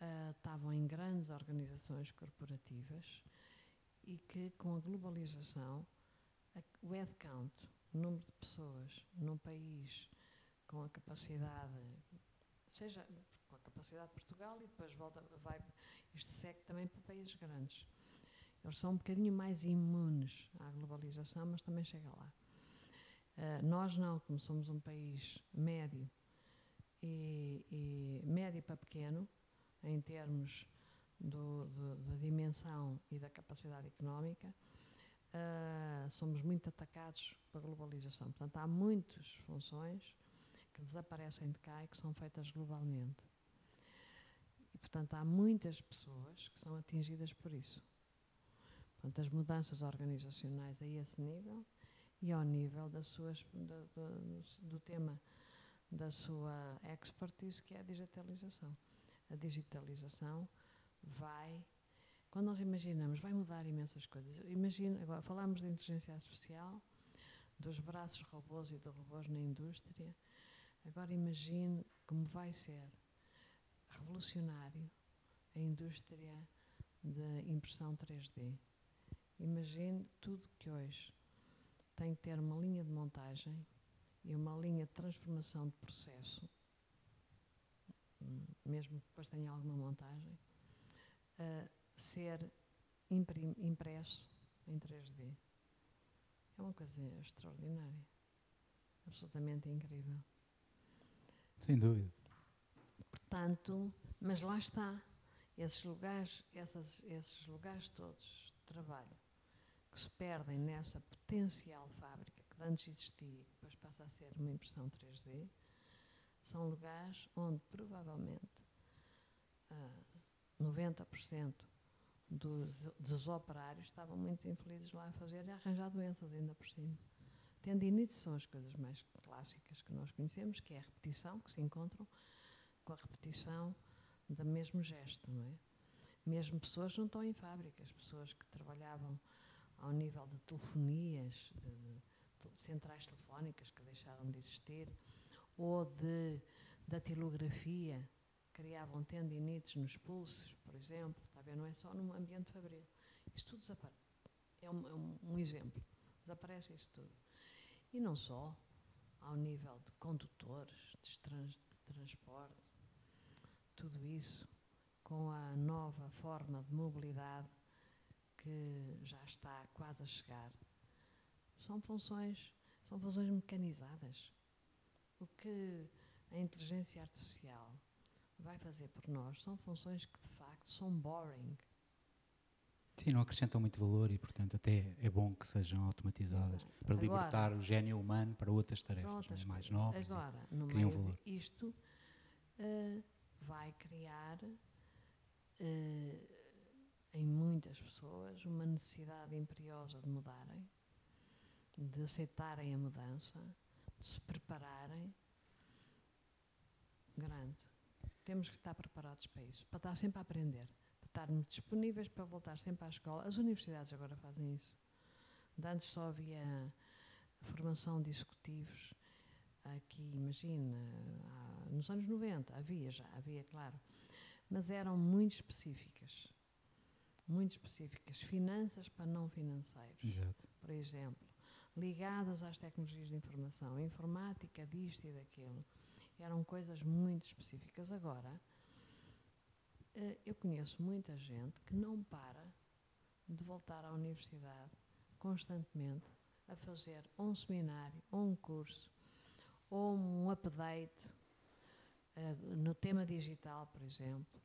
uh, estavam em grandes organizações corporativas e que, com a globalização, a, o headcount, o número de pessoas num país com a capacidade, seja com a capacidade de Portugal e depois volta, vai, isto segue também para países grandes eles são um bocadinho mais imunes à globalização, mas também chega lá. Uh, nós não, como somos um país médio e, e médio para pequeno, em termos do, do, da dimensão e da capacidade económica, uh, somos muito atacados pela globalização. Portanto, há muitas funções que desaparecem de cá e que são feitas globalmente. E, portanto, há muitas pessoas que são atingidas por isso. Portanto, as mudanças organizacionais a esse nível e ao nível das suas, do, do, do tema da sua expertise, que é a digitalização. A digitalização vai, quando nós imaginamos, vai mudar imensas coisas. Imagina, agora falamos de inteligência artificial, dos braços robôs e de robôs na indústria. Agora imagine como vai ser revolucionário a indústria da impressão 3D. Imagine tudo que hoje tem que ter uma linha de montagem e uma linha de transformação de processo, mesmo que depois tenha alguma montagem, a ser impresso em 3D. É uma coisa extraordinária, absolutamente incrível. Sem dúvida. Portanto, mas lá está, esses lugares, essas, esses lugares todos de trabalho que se perdem nessa potencial fábrica que antes existia e depois passa a ser uma impressão 3D, são lugares onde provavelmente uh, ah, 90% dos, dos operários estavam muito infelizes lá a fazer e a arranjar doenças ainda por cima. Tendinites são as coisas mais clássicas que nós conhecemos, que é a repetição, que se encontram com a repetição do mesmo gesto, não é? Mesmo pessoas não estão em fábricas, pessoas que trabalhavam ao nível de telefonias, de, de centrais telefónicas que deixaram de existir, ou de datilografia, criavam tendinites nos pulsos, por exemplo, está ver? não é só num ambiente fabril. Isto tudo desaparece. É um, é um exemplo. Desaparece isso tudo. E não só ao nível de condutores, de, trans, de transporte, tudo isso com a nova forma de mobilidade que já está quase a chegar, são funções, são funções mecanizadas. O que a inteligência artificial vai fazer por nós são funções que de facto são boring. Sim, não acrescentam muito valor e, portanto, até é bom que sejam automatizadas Exato. para Agora, libertar o gênio humano para outras tarefas para outras mais novas. Agora, no meio valor. isto uh, vai criar uh, em muitas pessoas uma necessidade imperiosa de mudarem, de aceitarem a mudança, de se prepararem. Grande. Temos que estar preparados para isso, para estar sempre a aprender, para estarmos disponíveis para voltar sempre à escola. As universidades agora fazem isso. Antes só havia formação de executivos. Aqui, imagina, nos anos 90 havia já, havia, claro. Mas eram muito específicas. Muito específicas. Finanças para não financeiros Exato. por exemplo, ligadas às tecnologias de informação, informática, disto e daquilo. Eram coisas muito específicas. Agora, eh, eu conheço muita gente que não para de voltar à universidade constantemente a fazer um seminário, ou um curso, ou um update eh, no tema digital, por exemplo.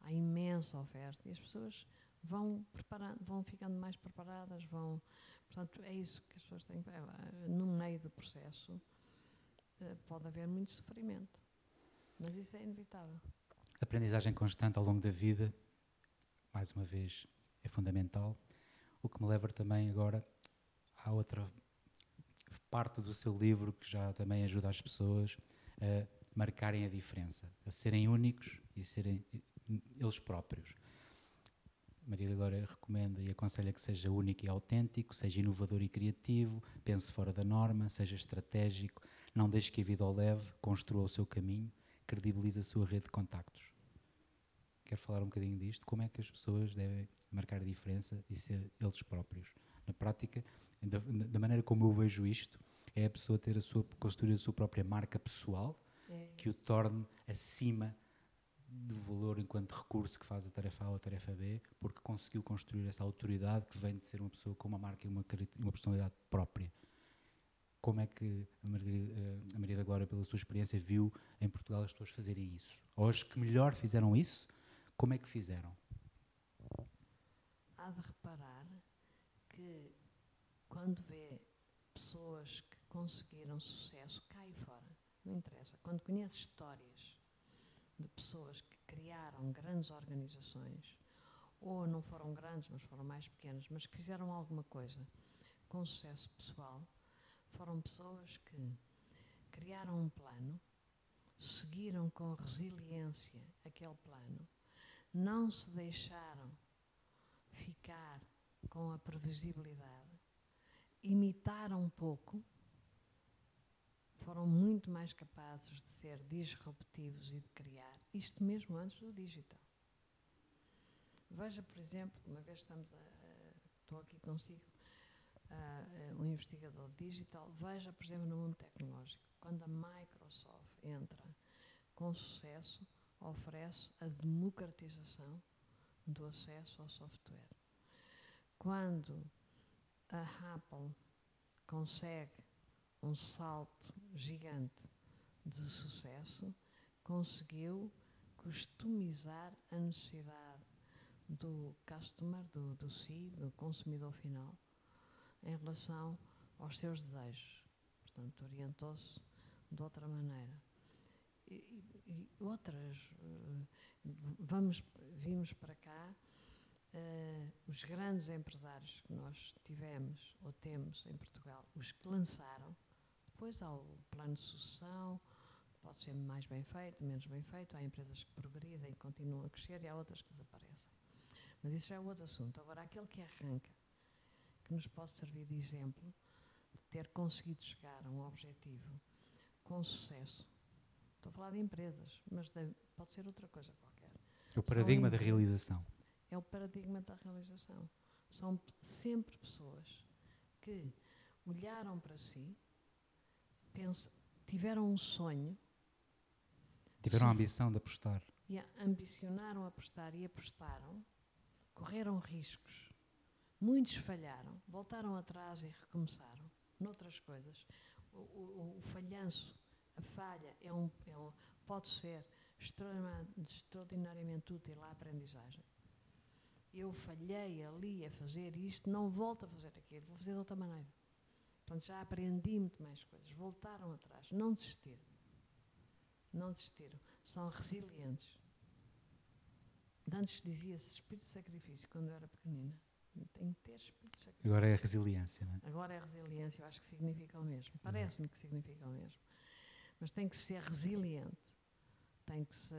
Há imensa oferta e as pessoas vão, preparando, vão ficando mais preparadas, vão Portanto, é isso que as pessoas têm. eh, No meio do processo eh, pode haver muito sofrimento, mas isso é inevitável. Aprendizagem constante ao longo da vida, mais uma vez, é fundamental. O que me leva também agora à outra parte do seu livro que já também ajuda as pessoas a marcarem a diferença, a serem únicos e serem eles próprios. Maria da Glória recomenda e aconselha que seja único e autêntico, seja inovador e criativo, pense fora da norma, seja estratégico, não deixe que a vida o leve, construa o seu caminho, credibilize a sua rede de contactos. Quero falar um bocadinho disto, como é que as pessoas devem marcar a diferença e ser eles próprios. Na prática, da, da maneira como eu vejo isto, é a pessoa ter a sua, construir a sua própria marca pessoal, É que o torne acima do valor enquanto recurso que faz a tarefa A ou a tarefa B, porque conseguiu construir essa autoridade que vem de ser uma pessoa com uma marca e uma, uma personalidade própria. Como é que a eh, a Maria da Glória, pela sua experiência, viu em Portugal as pessoas fazerem isso? Ou as que melhor fizeram isso, como é que fizeram? há de reparar que quando vê pessoas que conseguiram sucesso e fora, não interessa, quando conhece histórias de pessoas que criaram grandes organizações, ou não foram grandes, mas foram mais pequenas, mas que fizeram alguma coisa com sucesso pessoal, foram pessoas que criaram um plano, seguiram com resiliência aquele plano, não se deixaram ficar com a previsibilidade, imitaram um pouco, foram muito mais capazes de ser disruptivos e de criar, isto mesmo antes do digital. Veja, por exemplo, uma vez estamos a, a- estou aqui consigo, a- um investigador digital, veja, por exemplo, no mundo tecnológico, quando a Microsoft entra com sucesso, oferece a democratização do acesso ao software. Quando a Apple consegue um salto gigante de sucesso, conseguiu customizar a necessidade do customer, do, do si, do consumidor final, em relação aos seus desejos. Portanto, orientou-se de outra maneira. E, e- outras, eh, vamos, vimos para cá eh, os grandes empresários que nós tivemos ou temos em Portugal, os que lançaram, depois há o plano de sucessão, pode ser mais bem feito, menos bem feito, há empresas que progridem e continuam a crescer e há outras que desaparecem. Mas isso já é outro assunto. Agora, aquele que arranca, que nos pode servir de exemplo de ter conseguido chegar a um objetivo com sucesso. Estou a falar de empresas, mas de- pode ser outra coisa qualquer. É o paradigma da realização. É o paradigma da realização. São sempre pessoas que olharam para si, pens- tiveram um sonho Tiveram a ambição de apostar. e ambicionaram apostar e apostaram, correram riscos. Muitos falharam, voltaram atrás e recomeçaram. Noutras coisas, o, o- o falhanço, a falha, é um, é um- pode ser extraordinariamente útil à aprendizagem. Eu falhei ali a fazer isto, não volto a fazer aquilo, vou fazer de outra maneira. Portanto, já aprendi muito mais coisas. Voltaram atrás, não desistiram. Não desistiram. São resilientes. Antes dizia-se espírito de sacrifício, quando eu era pequenina. Tem que ter espírito de sacrifício. Agora é a resiliência, não é? Agora é resiliência, eu acho que significa o mesmo. Parece-me que significa o mesmo. Mas tem que ser resiliente, tem que se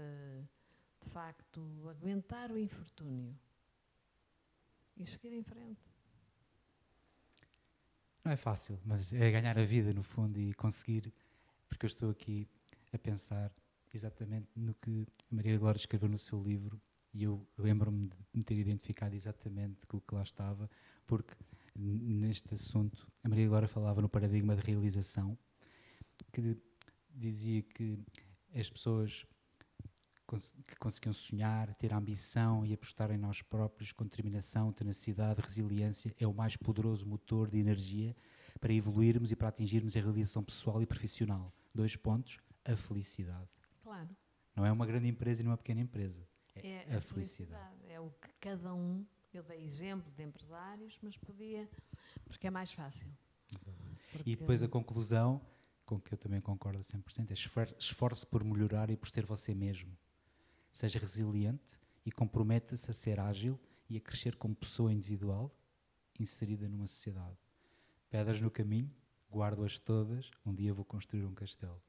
de facto, aguentar o infortúnio e seguir em frente. Não é fácil, mas é ganhar a vida, no fundo, e conseguir, porque eu estou aqui a pensar exatamente no que a Maria Glória escreveu no seu livro e eu lembro-me de me ter identificado exatamente com o que lá estava, porque neste assunto a Maria Glória falava no paradigma de realização, que dizia que as pessoas que conseguiam sonhar, ter ambição e apostar em nós próprios com determinação, tenacidade, resiliência, é o mais poderoso motor de energia para evoluirmos e para atingirmos a realização pessoal e profissional. Dois pontos, a felicidade. Claro. Não é uma grande empresa e uma pequena empresa. É, é a, felicidade. felicidade. É o que cada um, eu dei exemplo de empresários, mas podia, porque é mais fácil. E depois a conclusão, com que eu também concordo a 100%, é esforce por melhorar e por ser você mesmo. Seja resiliente e comprometa-se a ser ágil e a crescer como pessoa individual inserida numa sociedade. Pedras no caminho, guardo-as todas, um dia vou construir um castelo.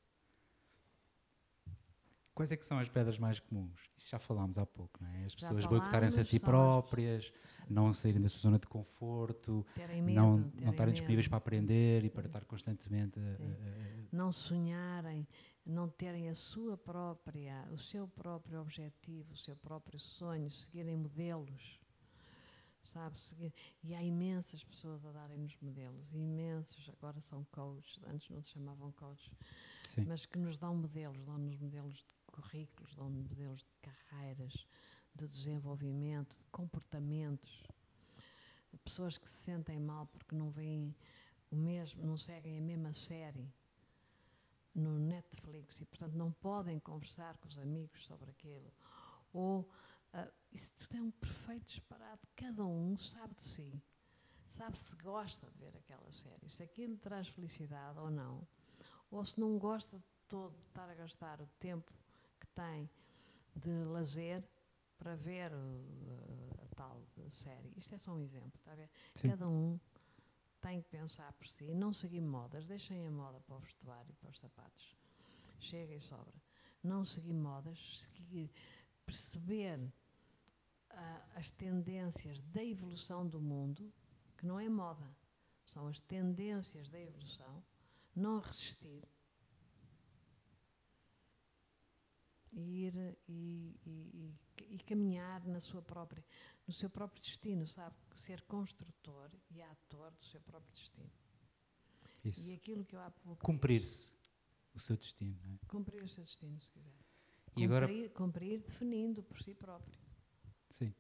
Quais é que são as pedras mais comuns? Isso já falámos há pouco, não é? As pessoas boicotarem-se a si próprias, não saírem da sua zona de conforto, medo, não, não estarem disponíveis para aprender e para estar constantemente... A, a, não sonharem, não terem a sua própria, o seu próprio objetivo, o seu próprio sonho, seguirem modelos, sabe? Seguir. E há imensas pessoas a darem-nos modelos, imensos, agora são coaches, antes não se chamavam coaches, Sim. mas que nos dão modelos, dão-nos modelos de currículos, dão modelos de carreiras, de desenvolvimento, de comportamentos. Pessoas que se sentem mal porque não veem o mesmo, não seguem a mesma série no Netflix e, portanto, não podem conversar com os amigos sobre aquilo. Ou uh, isso tudo é um perfeito disparate. Cada um sabe de si, sabe se gosta de ver aquela série, se aquilo traz felicidade ou não, ou se não gosta de todo de estar a gastar o tempo tem de lazer para ver uh, a tal série. Isto é só um exemplo, está a ver? Sim. Cada um tem que pensar por si, não seguir modas, deixem a moda para o vestuário e para os sapatos. Chega e sobra. Não seguir modas, seguir, perceber uh, as tendências da evolução do mundo, que não é moda, são as tendências da evolução, não resistir ir e, e, e, caminhar na sua própria, no seu próprio destino, sabe? Ser construtor e ator do seu próprio destino. Isso. E aquilo que eu há pouco. Cumprir-se o seu destino, não é? Cumprir o seu destino, se quiser. E cumprir, agora... cumprir definindo por si próprio. Sim.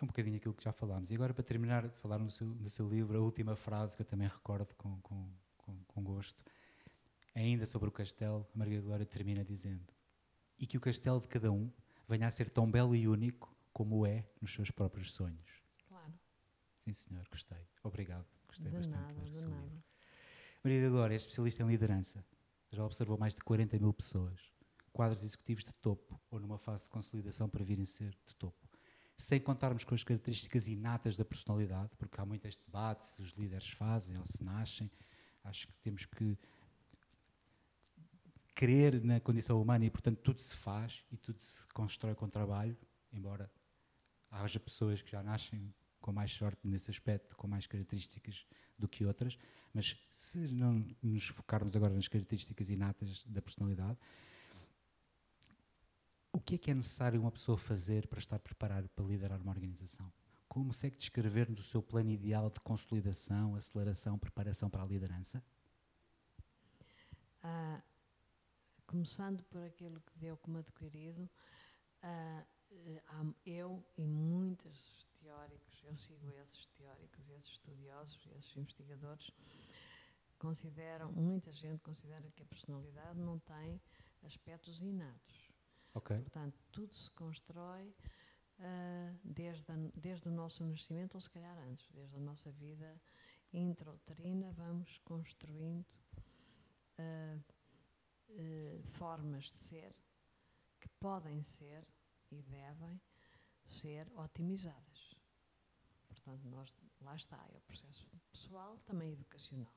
É um bocadinho aquilo que já falámos. E agora, para terminar de falar no seu, no seu livro, a última frase que eu também recordo com, com, com, com gosto, ainda sobre o castelo, a Maria Glória termina dizendo: e que o castelo de cada um venha a ser tão belo e único como é nos seus próprios sonhos. Claro. Sim, senhor, gostei. Obrigado. Gostei de bastante nada, de nada. Livro. Maria da Glória é especialista em liderança. Já observou mais de 40 mil pessoas, quadros executivos de topo ou numa fase de consolidação para virem ser de topo. Sem contarmos com as características inatas da personalidade, porque há muitos debates, se os líderes fazem ou se nascem. Acho que temos que crer na condição humana e, portanto, tudo se faz e tudo se constrói com trabalho, embora haja pessoas que já nascem com mais sorte nesse aspecto, com mais características do que outras, mas se não nos focarmos agora nas características inatas da personalidade, o que é que é necessário uma pessoa fazer para estar preparada para liderar uma organização? Como consegue descrever-nos o seu plano ideal de consolidação, aceleração, preparação para a liderança? Uh, começando por aquilo que deu como adquirido, uh, eu e muitos teóricos, eu sigo esses teóricos, esses estudiosos, esses investigadores, consideram, muita gente considera que a personalidade não tem aspectos inatos. Okay. Portanto, tudo se constrói uh, desde, a, desde o nosso nascimento, ou se calhar antes, desde a nossa vida intrauterina, vamos construindo uh, eh, formas de ser que podem ser e devem ser otimizadas. Portanto, nós, lá está, é o processo pessoal, também educacional.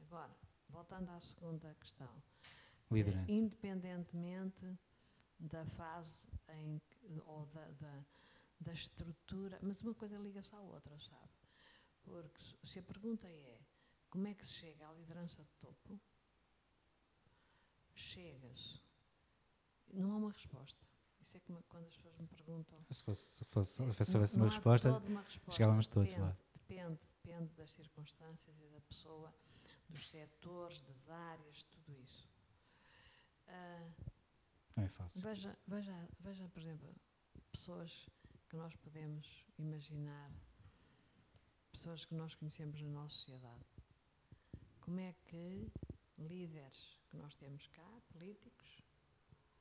Agora, voltando à segunda questão. Liderança. independentemente da fase em ou da, da, da estrutura, mas uma coisa liga-se à outra, sabe? Porque se a pergunta é como é que se chega à liderança de topo, chega-se. Não há uma resposta. Isso é como quando as pessoas me perguntam. Se fosse, se fosse, se houvesse uma resposta, uma resposta. chegávamos todos depende, lá. Depende, depende das circunstâncias e da pessoa, dos setores, das áreas, tudo isso. Ah, não é fácil. veja, veja, veja, por exemplo, pessoas que nós podemos imaginar, pessoas que nós conhecemos na nossa sociedade. Como é que líderes que nós temos cá, políticos,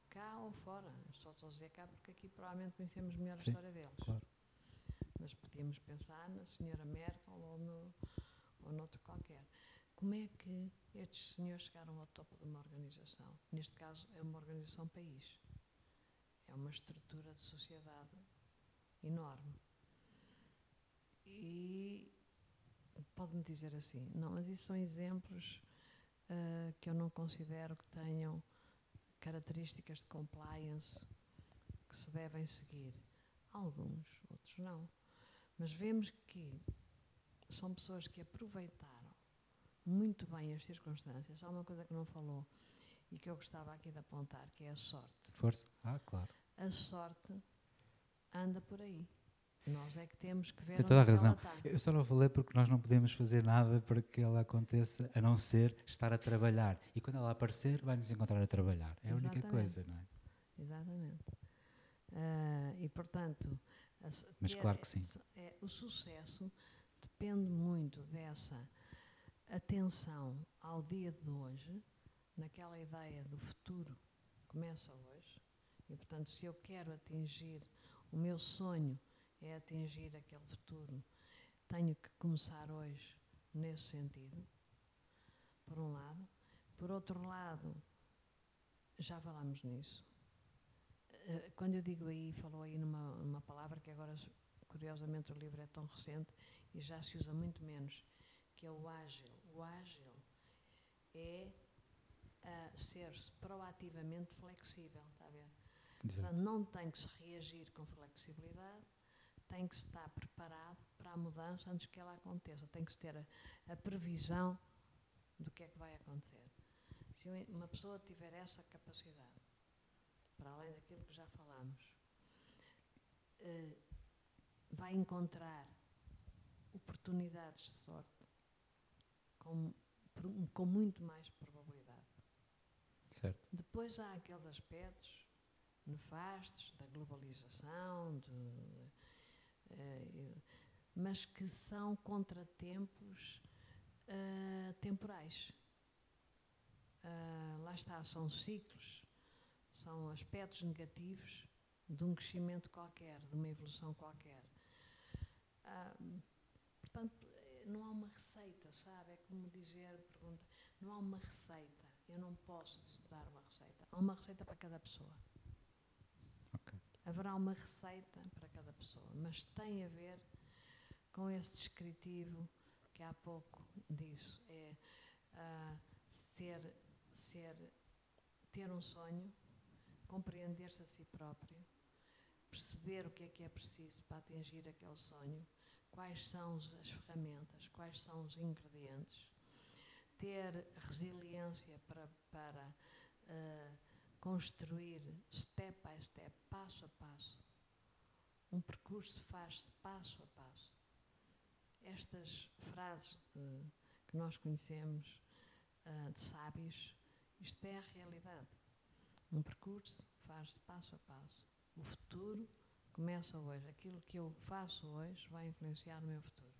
cá ou fora, só estou a dizer cá porque aqui provavelmente conhecemos melhor a Sim, história deles. Claro. Mas podíamos pensar na senhora Merkel ou, no, ou noutro qualquer. Como é que estes senhores chegaram ao topo de uma organização? Neste caso, é uma organização país. É uma estrutura de sociedade enorme. E pode-me dizer assim, não, mas isso são exemplos ah, que eu não considero que tenham características de compliance que se devem seguir. Alguns, outros não. Mas vemos que são pessoas que aproveitaram muito bem as circunstâncias. Há uma coisa que não falou e que eu gostava aqui de apontar, que é a sorte. Força? Ah, claro. A sorte anda por aí. Nós é que temos que ver Tem toda a é razão. Eu só não falei porque nós não podemos fazer nada para que ela aconteça, a não ser estar a trabalhar. E quando ela aparecer, vai nos encontrar a trabalhar. É a única Exatamente. coisa, não é? Exatamente. Ah, e, portanto, a Mas ter claro que sim. é, o sucesso depende muito dessa atenção ao dia de hoje, naquela ideia do futuro começa hoje. E, portanto, se eu quero atingir o meu sonho, é atingir aquele futuro, tenho que começar hoje nesse sentido, por um lado. Por outro lado, já falámos nisso. Eh, Quando eu digo aí, falou aí numa, numa palavra que agora, curiosamente, o livro é tão recente e já se usa muito menos, que é o ágil. O ágil é ah, ser-se proativamente flexível, está a ver? Portanto, não tem que se reagir com flexibilidade, tem que estar preparado para a mudança antes que ela aconteça. Tem que ter a, a previsão do que é que vai acontecer. Se uma pessoa tiver essa capacidade, para além daquilo que já falámos, eh, vai encontrar oportunidades de sorte com, com muito mais probabilidade. Certo. Depois há aqueles aspectos nefastos da globalização, de, mas que são contratempos ah, temporais. Ah, lá está, são ciclos, são aspectos negativos de um crescimento qualquer, de uma evolução qualquer. Ah, portanto, eh, não há uma receita, sabe? É como dizer, pergunta, não há uma receita. Eu não posso dar uma receita. Há uma receita para cada pessoa. Haverá uma receita para cada pessoa, mas tem a ver com esse descritivo que há pouco disse. É ah, ser, ser, ter um sonho, compreender-se a si próprio, perceber o que é que é preciso para atingir aquele sonho, quais são as ferramentas, quais são os ingredientes, ter resiliência para, para ah, construir step by step, passo a passo. Um percurso faz-se passo a passo. Estas frases de- que nós conhecemos ah, de sábios, isto é a realidade. Um percurso faz-se passo a passo. O futuro começa hoje. Aquilo que eu faço hoje vai influenciar o meu futuro.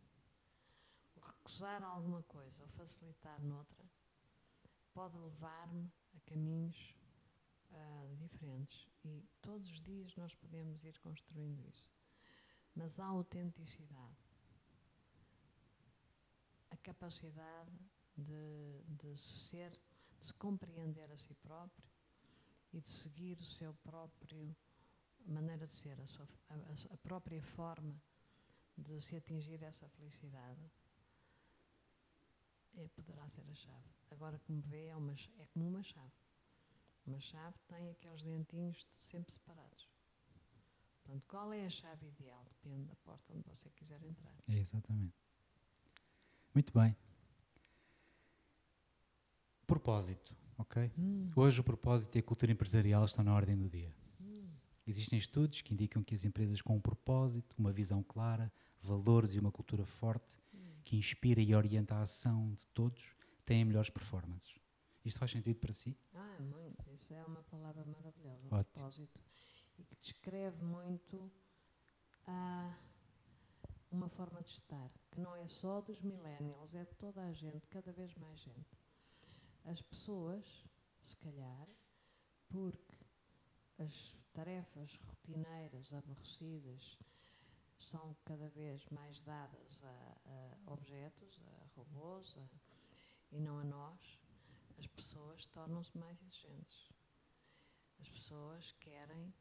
O recusar alguma coisa ou facilitar noutra pode levar-me a caminhos ah, diferentes. E todos os dias nós podemos ir construindo isso. Mas a autenticidade, a capacidade de, de ser, de se compreender a si próprio e de seguir o seu próprio maneira de ser, a, sua, a, a- própria forma de se atingir essa felicidade, é, poderá ser a chave. Agora, como vê, é, uma, é como uma chave. Uma chave tem aqueles dentinhos sempre separados. Portanto, qual é a chave ideal? Depende da porta onde você quiser entrar. É, exatamente. Muito bem. Propósito, ok? Hum, Hoje o propósito e a cultura empresarial estão na ordem do dia. hum, Existem estudos que indicam que as empresas com um propósito, uma visão clara, valores e uma cultura forte hum. que inspira e orienta a ação de todos têm melhores performances. Isto faz sentido para si? Ah, muito. Isso é uma palavra maravilhosa, Ótimo. propósito. E que descreve muito a uma forma de estar, que não é só dos millennials, é de toda a gente, cada vez mais gente. As pessoas, se calhar, porque as tarefas rotineiras, aborrecidas, são cada vez mais dadas a, a objetos, a robôs, a- e não a nós, as pessoas tornam-se mais exigentes. As pessoas querem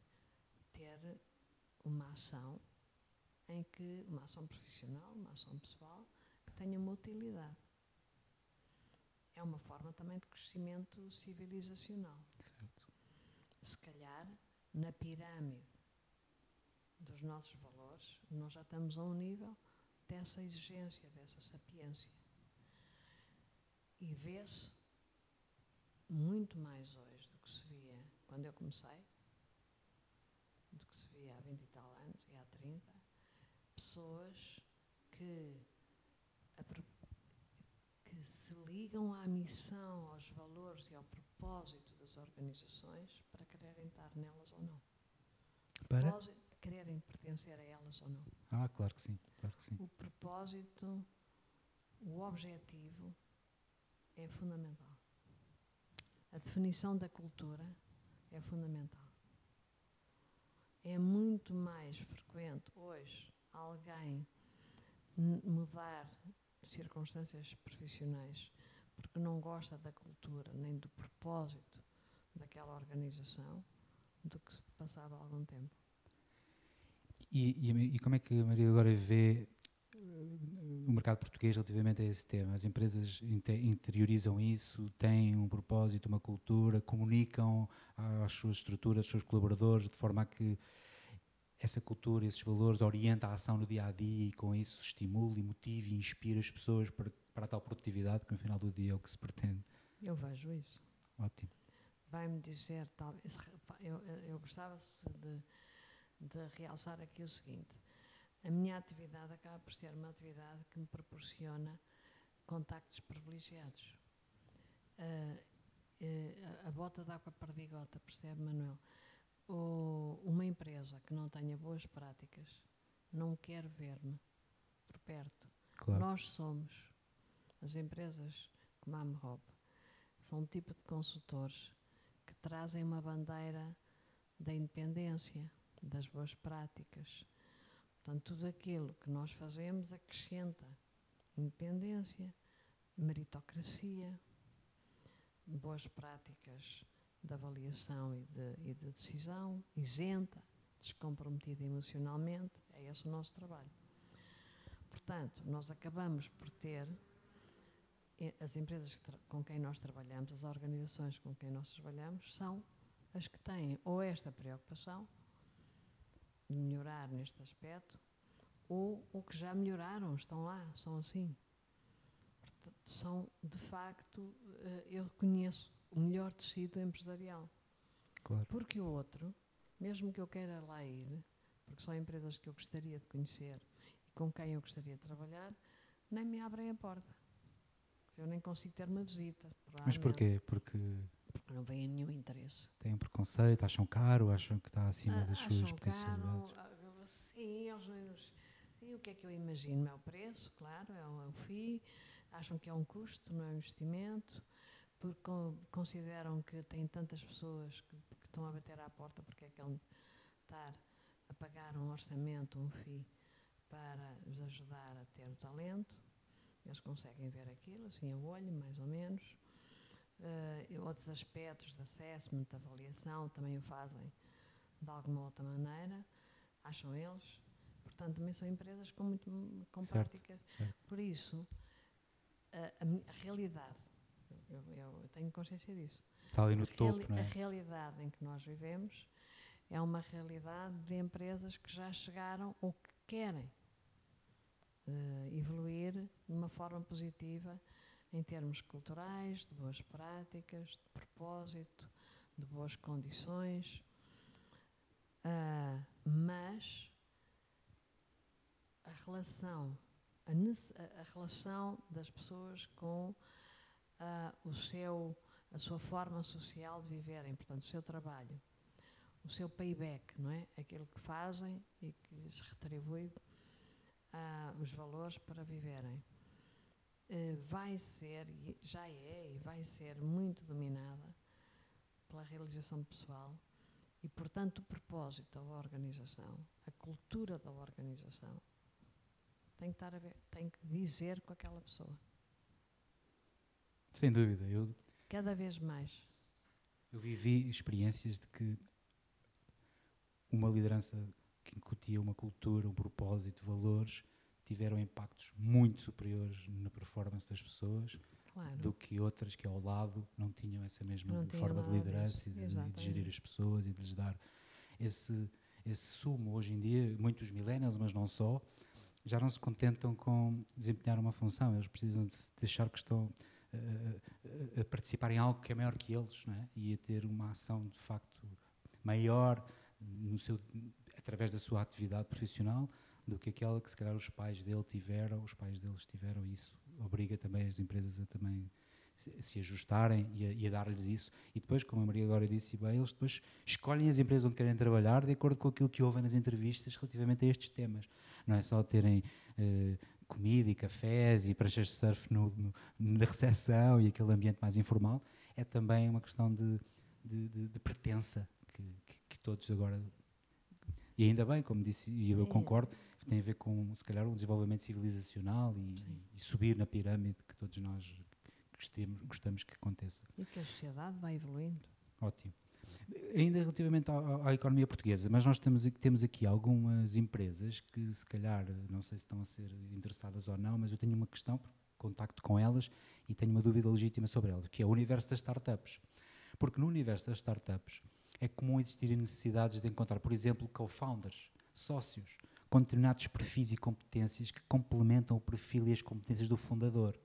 ter uma ação em que, uma ação profissional, uma ação pessoal, que tenha uma utilidade. É uma forma também de crescimento civilizacional. Certo. Se calhar, na pirâmide dos nossos valores, nós já estamos a um nível dessa exigência, dessa sapiência. E vê-se muito mais hoje do que se via quando eu comecei, do que se via há 20 e tal anos e há 30, pessoas que, que se ligam à missão, aos valores e ao propósito das organizações para quererem estar nelas ou não. Para? Propósito, quererem pertencer a elas ou não. Ah, claro que sim, claro que sim. O propósito, o objetivo é fundamental. A definição da cultura é fundamental. É muito mais frequente hoje alguém mudar circunstâncias profissionais porque não gosta da cultura nem do propósito daquela organização do que se passava algum tempo. E, e e como é que a Maria agora vê o mercado português relativamente a esse tema? As empresas inte- interiorizam isso, têm um propósito, uma cultura, comunicam às suas estruturas, aos seus colaboradores, de forma a que essa cultura, esses valores orienta a ação no dia a dia e com isso estimula e motiva e inspira as pessoas para, para a tal produtividade que no final do dia é o que se pretende. Eu vejo isso. Ótimo. vai-me dizer, talvez, eu, eu gostava de, de realçar aqui o seguinte: a minha atividade acaba por ser uma atividade que me proporciona contactos privilegiados. Ah, eh, a- bota de água perdigota, percebe, Manuel? Uma empresa que não tenha boas práticas não quer ver-me por perto. Claro. Nós somos, as empresas como a Amrob, são um tipo de consultores que trazem uma bandeira da independência, das boas práticas. Portanto, tudo aquilo que nós fazemos acrescenta independência, meritocracia, boas práticas de avaliação e de, e de decisão, isenta, descomprometida emocionalmente. É esse o nosso trabalho. Portanto, nós acabamos por ter e as empresas com quem nós trabalhamos, as organizações com quem nós trabalhamos, são as que têm ou esta preocupação melhorar neste aspecto, ou o que já melhoraram, estão lá, são assim. Portanto, são, de facto, eh, eu conheço o melhor tecido empresarial. Claro. Porque o outro, mesmo que eu queira lá ir, porque são empresas que eu gostaria de conhecer e com quem eu gostaria de trabalhar, nem me abrem a porta. Eu nem consigo ter uma visita. Mas porquê? Porque não vem nenhum interesse. têm um preconceito, acham caro, acham que está acima Ah, das suas potencialidades. caro, ah, sim, eles nos- sim, o que é que eu imagino? É o preço, claro, é o, é o FII. Acham que é um custo, não é um investimento. Porque con- consideram que têm tantas pessoas que, que estão a bater à porta, porque é que vão estar a pagar um orçamento, um FII, para os ajudar a ter o talento. Eles conseguem ver aquilo, assim, a olho, mais ou menos. Eh, e outros aspectos de assessment, de avaliação, também o fazem de alguma outra maneira, acham eles. Portanto, também são empresas com, muito, com Certo. práticas. Certo. Por isso, a, a a realidade, Eu, eu tenho consciência disso. Está ali no a topo, reali- não A é? realidade em que nós vivemos é uma realidade de empresas que já chegaram ou que querem eh, evoluir de uma forma positiva em termos culturais, de boas práticas, de propósito, de boas condições. Ah, mas a relação, a, a- relação das pessoas com ah, o seu, a sua forma social de viverem, portanto, o seu trabalho, o seu payback, não é? Aquilo que fazem e que lhes retribui ah, os valores para viverem. Eh, vai ser, já é e vai ser muito dominada pela realização pessoal e, portanto, o propósito da organização, a cultura da organização, tem que, estar a ver, tem que dizer com aquela pessoa. Sem dúvida. Eu, Cada vez mais. eu vivi experiências de que uma liderança que incutia uma cultura, um propósito, valores, tiveram impactos muito superiores na performance das pessoas Claro. do que outras que ao lado não tinham essa mesma Não forma de liderança e de, de gerir as pessoas e de lhes dar esse, esse sumo. Hoje em dia, muitos millennials, mas não só, já não se contentam com desempenhar uma função, eles precisam de, se- de achar que estão eh, a- a participar em algo que é maior que eles é? e a ter uma ação de facto maior no seu, através da sua atividade profissional do que aquela que se calhar os pais dele tiveram, os pais deles tiveram, isso obriga também as empresas a também se, ajustarem e a, e a dar-lhes isso. E depois, como a Maria Glória disse bem, eles depois escolhem as empresas onde querem trabalhar de acordo com aquilo que ouvem nas entrevistas relativamente a estes temas. Não é só terem eh, comida e cafés e pranchas de surf no, no- na recepção e aquele ambiente mais informal, é também uma questão de, de, de- de pertença que, que- que todos agora. E ainda bem, como disse, e eu Sim. Concordo, tem a ver com, se calhar, um desenvolvimento civilizacional e, e subir na pirâmide que todos nós gostemos, gostamos que aconteça. E que a sociedade vai evoluindo. Ótimo. Ainda relativamente à, à- economia portuguesa, mas nós temos, aqui- temos aqui algumas empresas que, se calhar, não sei se estão a ser interessadas ou não, mas eu tenho uma questão, contacto com elas e tenho uma dúvida legítima sobre elas, que é o universo das startups. Porque no universo das startups é comum existirem necessidades de encontrar, por exemplo, co-founders, sócios, com determinados perfis e competências que complementam o perfil e as competências do fundador.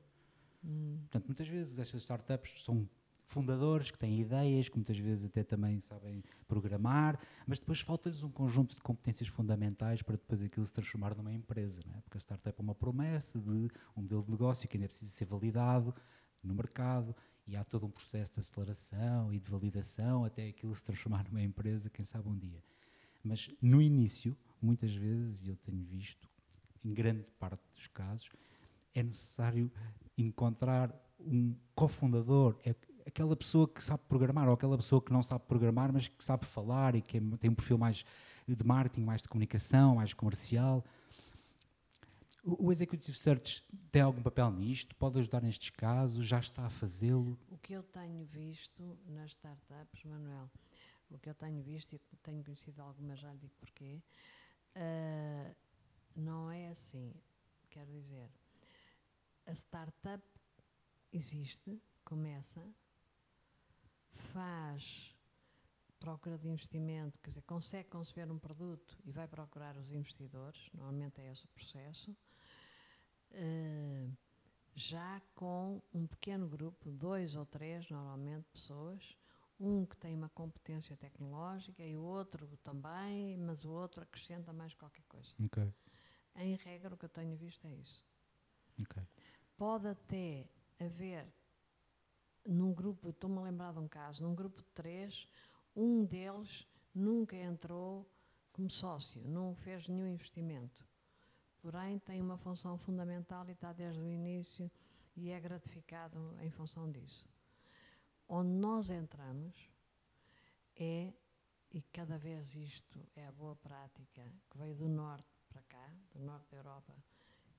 Hum, Portanto, muitas vezes estas startups são fundadores que têm ideias, que muitas vezes até também sabem programar, mas depois falta-lhes um conjunto de competências fundamentais para depois aquilo se transformar numa empresa, é? porque a startup é uma promessa de um modelo de negócio que ainda preciso ser validado no mercado e há todo um processo de aceleração e de validação até aquilo se transformar numa empresa, quem sabe um dia. Mas no início, muitas vezes, e eu tenho visto, em grande parte dos casos, é necessário encontrar um cofundador, é aquela pessoa que sabe programar ou aquela pessoa que não sabe programar, mas que sabe falar e que é- tem um perfil mais de marketing, mais de comunicação, mais comercial. O, Executive Search tem algum papel nisto? Pode ajudar nestes casos? Já está a fazê-lo? O que eu tenho visto nas startups, Manuel, o que eu tenho visto e tenho conhecido algumas, já digo porquê, ah, não é assim. Quero dizer, a startup existe, começa, faz procura de investimento, quer dizer, consegue conceber um produto e vai procurar os investidores, normalmente é esse o processo, eh, já com um pequeno grupo, dois ou três, normalmente, pessoas, um que tem uma competência tecnológica e o outro também, mas o outro acrescenta mais qualquer coisa. Ok, Em regra, o que eu tenho visto é isso. ok. Pode até haver, num grupo, estou-me a lembrar de um caso, num grupo de três, um deles nunca entrou como sócio, não fez nenhum investimento. Porém, tem uma função fundamental e está desde o início e é gratificado em função disso. Onde nós entramos é, e cada vez isto é a boa prática, que veio do norte para cá, do norte da Europa,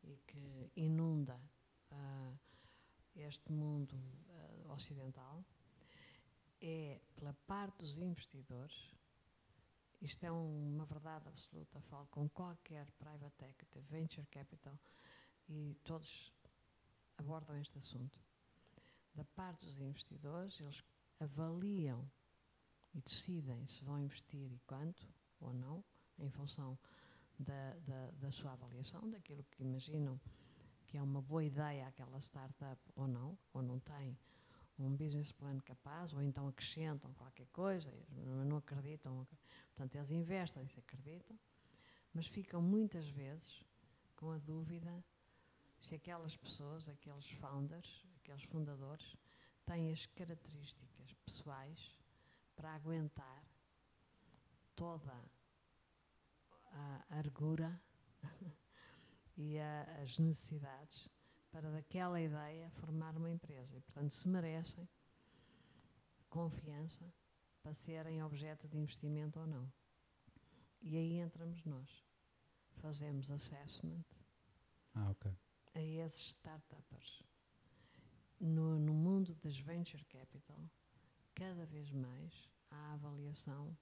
e que inunda ah, este mundo ah, ocidental, é pela parte dos investidores, isto é um- uma verdade absoluta, falo com qualquer private equity, venture capital, e todos abordam este assunto. Da parte dos investidores, eles avaliam e decidem se vão investir e quanto ou não, em função da, da, da sua avaliação, daquilo que imaginam que é uma boa ideia aquela startup ou não, ou não tem um business plan capaz, ou então acrescentam qualquer coisa, não, acreditam. Portanto, eles investem se acreditam, mas ficam muitas vezes com a dúvida se aquelas pessoas, aqueles founders, aqueles fundadores, têm as características pessoais para aguentar toda a argura e a, as necessidades para daquela ideia formar uma empresa. E, portanto, se merecem confiança para serem objeto de investimento ou não. E aí entramos nós. Fazemos assessment ah, okay. a esses startups. No, no mundo das venture capital, cada vez mais há avaliação,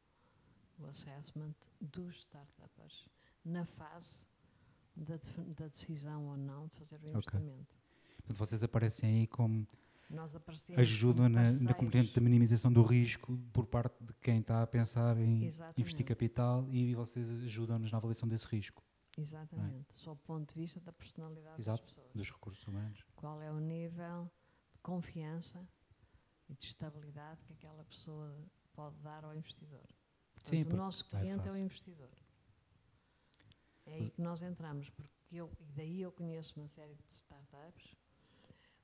o assessment dos startups na fase da, da, decisão ou não de fazer o investimento. Okay. Vocês aparecem aí como ajudam na, na componente da minimização do risco por parte de quem está a pensar em Exatamente. investir capital e vocês ajudam-nos na avaliação desse risco. Exatamente, é? sob o ponto de vista da personalidade Exato, das pessoas. dos recursos humanos. Qual é o nível confiança e de estabilidade que aquela pessoa pode dar ao investidor. Portanto, Sim, o nosso é cliente é, é o investidor. É aí que nós entramos, porque eu, e daí eu conheço uma série de startups,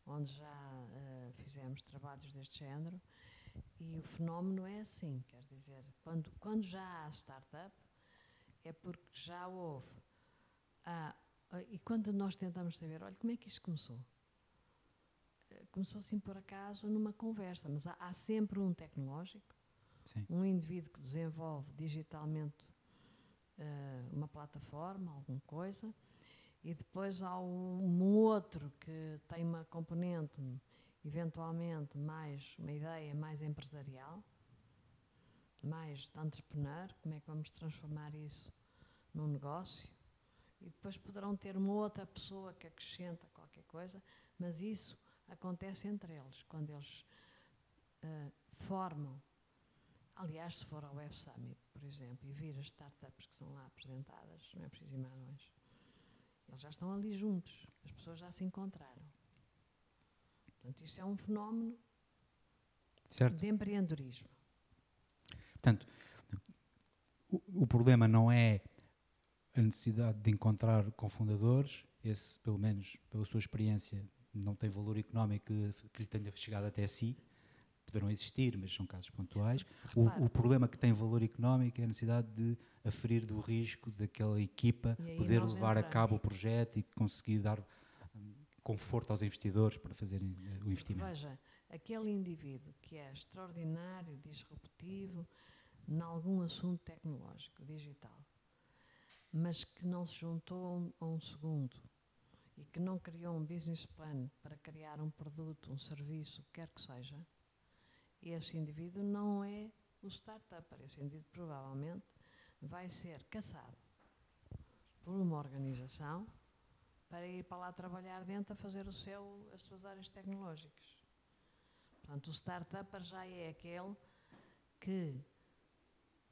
onde já uh, fizemos trabalhos deste género, e o fenómeno é assim, quer dizer, quando, quando já há startup, é porque já houve. Ah, e quando nós tentamos saber, olha, como é que isto começou? Começou assim por acaso numa conversa, mas há, há sempre um tecnológico, Sim. um indivíduo que desenvolve digitalmente uh, uma plataforma, alguma coisa, e depois há um outro que tem uma componente, eventualmente, mais uma ideia mais empresarial, mais de entrepreneur, como é que vamos transformar isso num negócio, e depois poderão ter uma outra pessoa que acrescenta qualquer coisa, mas isso acontece entre eles, quando eles uh, formam Aliás, se for ao Web Summit, por exemplo, e vir as startups que são lá apresentadas, não é preciso ir mais longe, eles já estão ali juntos, as pessoas já se encontraram. Portanto, isto é um fenómeno certo. de empreendedorismo. Portanto, o, o, problema não é a necessidade de encontrar cofundadores, esse, pelo menos pela sua experiência, não tem valor económico que, que lhe tenha chegado até si poderão existir, mas são casos pontuais. O, o, problema que tem valor económico é a necessidade de aferir do risco daquela equipa poder levar a cabo o projeto e conseguir dar um, conforto aos investidores para fazerem uh, o investimento. Veja, aquele indivíduo que é extraordinário, disruptivo, em algum assunto tecnológico, digital, mas que não se juntou a um, a um segundo e que não criou um business plan para criar um produto, um serviço, quer que seja, esse indivíduo não é o startup. Esse indivíduo provavelmente vai ser caçado por uma organização para ir para lá trabalhar dentro a fazer o seu, as suas áreas tecnológicas. Portanto, o startup já é aquele que,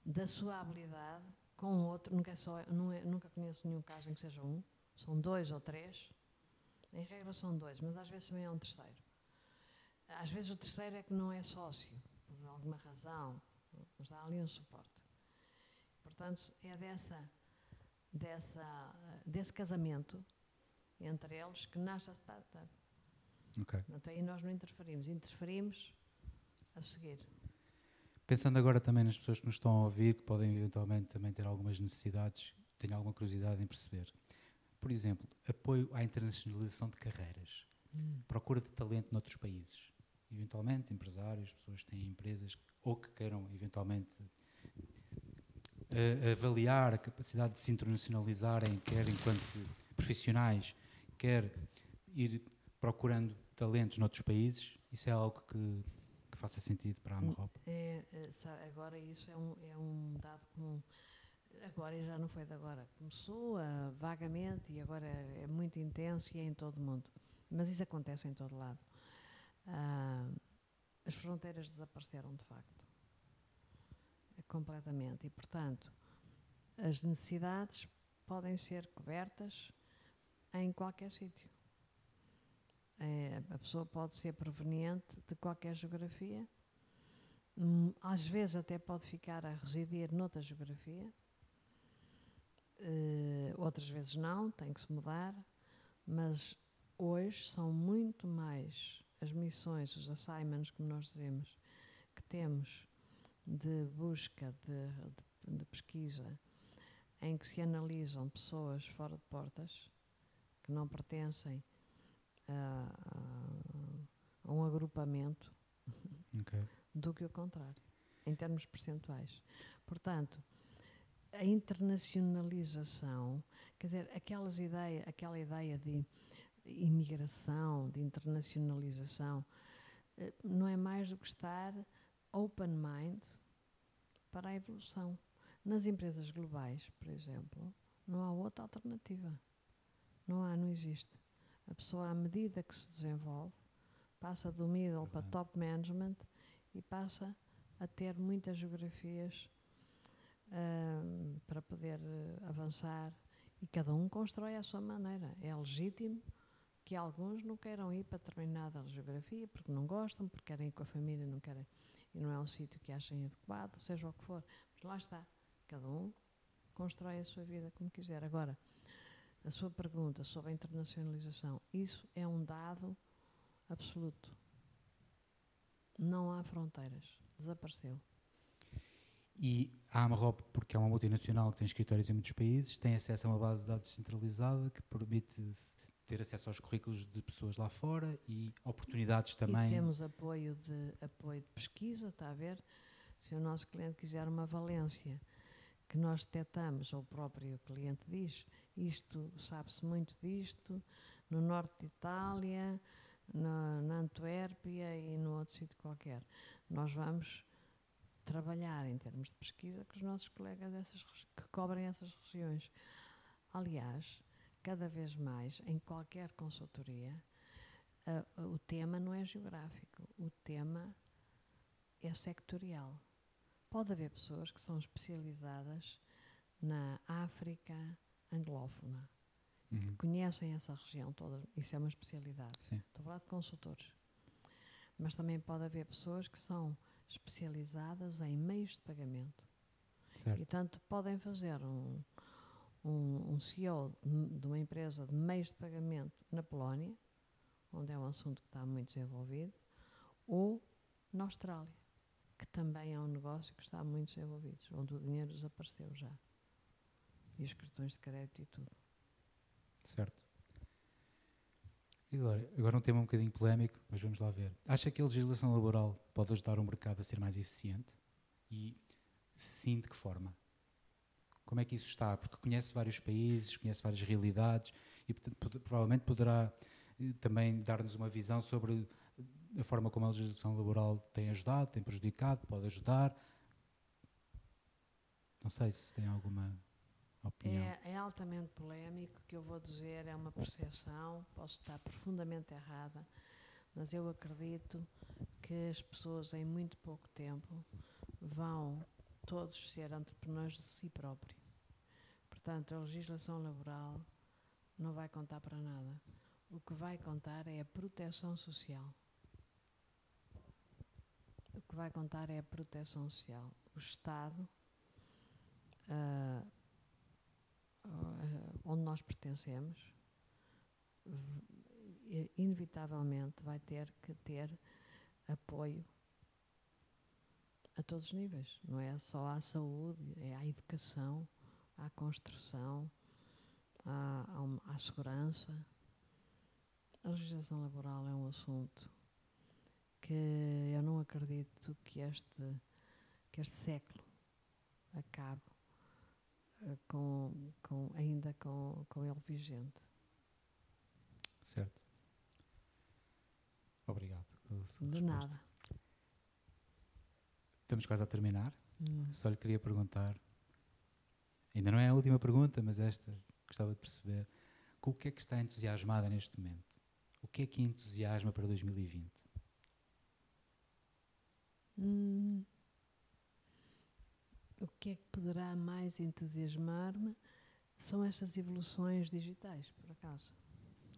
da sua habilidade, com outro, nunca, é é, nunca conheço nenhum caso em que seja um, são dois ou três, em regra são dois, mas às vezes também é um terceiro às vezes o terceiro é que não é sócio, por alguma razão, mas dá ali um suporte. Portanto, é dessa, dessa, desse casamento entre eles que nasce a startup. Ok. Então aí nós não interferimos, interferimos a seguir. Pensando agora também nas pessoas que nos estão a ouvir, que podem eventualmente também ter algumas necessidades, tenho alguma curiosidade em perceber. Por exemplo, apoio à internacionalização de carreiras, hum. procura de talento noutros países eventualmente, empresários, pessoas que têm empresas ou que queiram eventualmente avaliar a capacidade de se internacionalizarem, quer enquanto profissionais, quer ir procurando talentos noutros países, isso é algo que, que faça sentido para a Amarropa? É, é, agora isso é um, é um dado comum. Agora já não foi de agora. Começou uh, vagamente e agora é, muito intenso e é em todo o mundo. Mas isso acontece em todo lado. Uh, as fronteiras desapareceram de facto. É completamente. E, portanto, as necessidades podem ser cobertas em qualquer sítio. É, a pessoa pode ser proveniente de qualquer geografia, hum, às vezes até pode ficar a residir noutra geografia, uh, outras vezes não, tem que se mudar, mas hoje são muito mais as missões, os assignments, como nós dizemos, que temos de busca, de, de, de pesquisa, em que se analisam pessoas fora de portas, que não pertencem a, a, a um agrupamento, okay. do que o contrário, em termos percentuais. Portanto, a internacionalização, quer dizer, aquelas ideia, aquela ideia de imigração, de internacionalização, eh, não é mais do que estar open mind para a evolução. Nas empresas globais, por exemplo, não há outra alternativa. Não há, não existe. A pessoa, à medida que se desenvolve, passa do middle para top management e passa a ter muitas geografias para poder uh, avançar e cada um constrói à sua maneira. É legítimo que alguns não queiram ir para determinada geografia porque não gostam, porque querem ir com a família, não querem e não é um sítio que achem adequado, seja o que for. Mas lá está, cada um constrói a sua vida como quiser. Agora, a sua pergunta sobre a internacionalização, isso é um dado absoluto. Não há fronteiras, desapareceu. E a Amarrop, porque é uma multinacional que tem escritórios em muitos países, tem acesso a uma base de dados centralizada que permite ter acesso aos currículos de pessoas lá fora e oportunidades também. E temos apoio de, apoio de pesquisa, está a ver? Se o nosso cliente quiser uma valência que nós detectamos, ou o próprio cliente diz, isto, sabe-se muito disto, no norte de Itália, na, na Antuérpia e no outro sítio qualquer. Nós vamos trabalhar em termos de pesquisa com os nossos colegas dessas, que cobrem essas regiões. Aliás, cada vez mais, em qualquer consultoria, uh, o tema não é geográfico, o tema é sectorial. Pode haver pessoas que são especializadas na África anglófona, uhum. que conhecem essa região toda, isso é uma especialidade. Sim. Estou a falar de consultores. Mas também pode haver pessoas que são especializadas em meios de pagamento. Certo. E tanto podem fazer um, um, um CEO de uma empresa de meios de pagamento na Polónia, onde é um assunto que está muito desenvolvido, ou na Austrália, que também é um negócio que está muito desenvolvido, onde o dinheiro desapareceu já. E os cartões de crédito e tudo. Certo. Agora, um tema um bocadinho polémico, mas vamos lá ver. Acha que a legislação laboral pode ajudar o mercado a ser mais eficiente? E sim, de que forma? Como é que isso está? Porque conhece vários países, conhece várias realidades e provavelmente poderá eh, também dar-nos uma visão sobre a forma como a legislação laboral tem ajudado, tem prejudicado, pode ajudar. Não sei se tem alguma opinião. É, é altamente polémico, o que eu vou dizer é uma percepção, posso estar profundamente errada, mas eu acredito que as pessoas em muito pouco tempo vão todos ser entrepreneurs de si próprios. Portanto, a legislação laboral não vai contar para nada. O que vai contar é a proteção social. O que vai contar é a proteção social. O Estado uh, onde nós pertencemos, inevitavelmente vai ter que ter apoio a todos os níveis. Não é só à saúde, é à educação, à construção, à, à, à segurança. A legislação laboral é um assunto que eu não acredito que este, que este século acabe eh, com, com, ainda com, com ele vigente. Certo. Obrigado pela sua De resposta. nada. Estamos quase a terminar. Hum. Só lhe queria perguntar, ainda não é a última pergunta, mas esta gostava de perceber, com o que é que está entusiasmada neste momento? O que é que entusiasma para 2020? Hum, o que é que poderá mais entusiasmar-me são estas evoluções digitais, por acaso.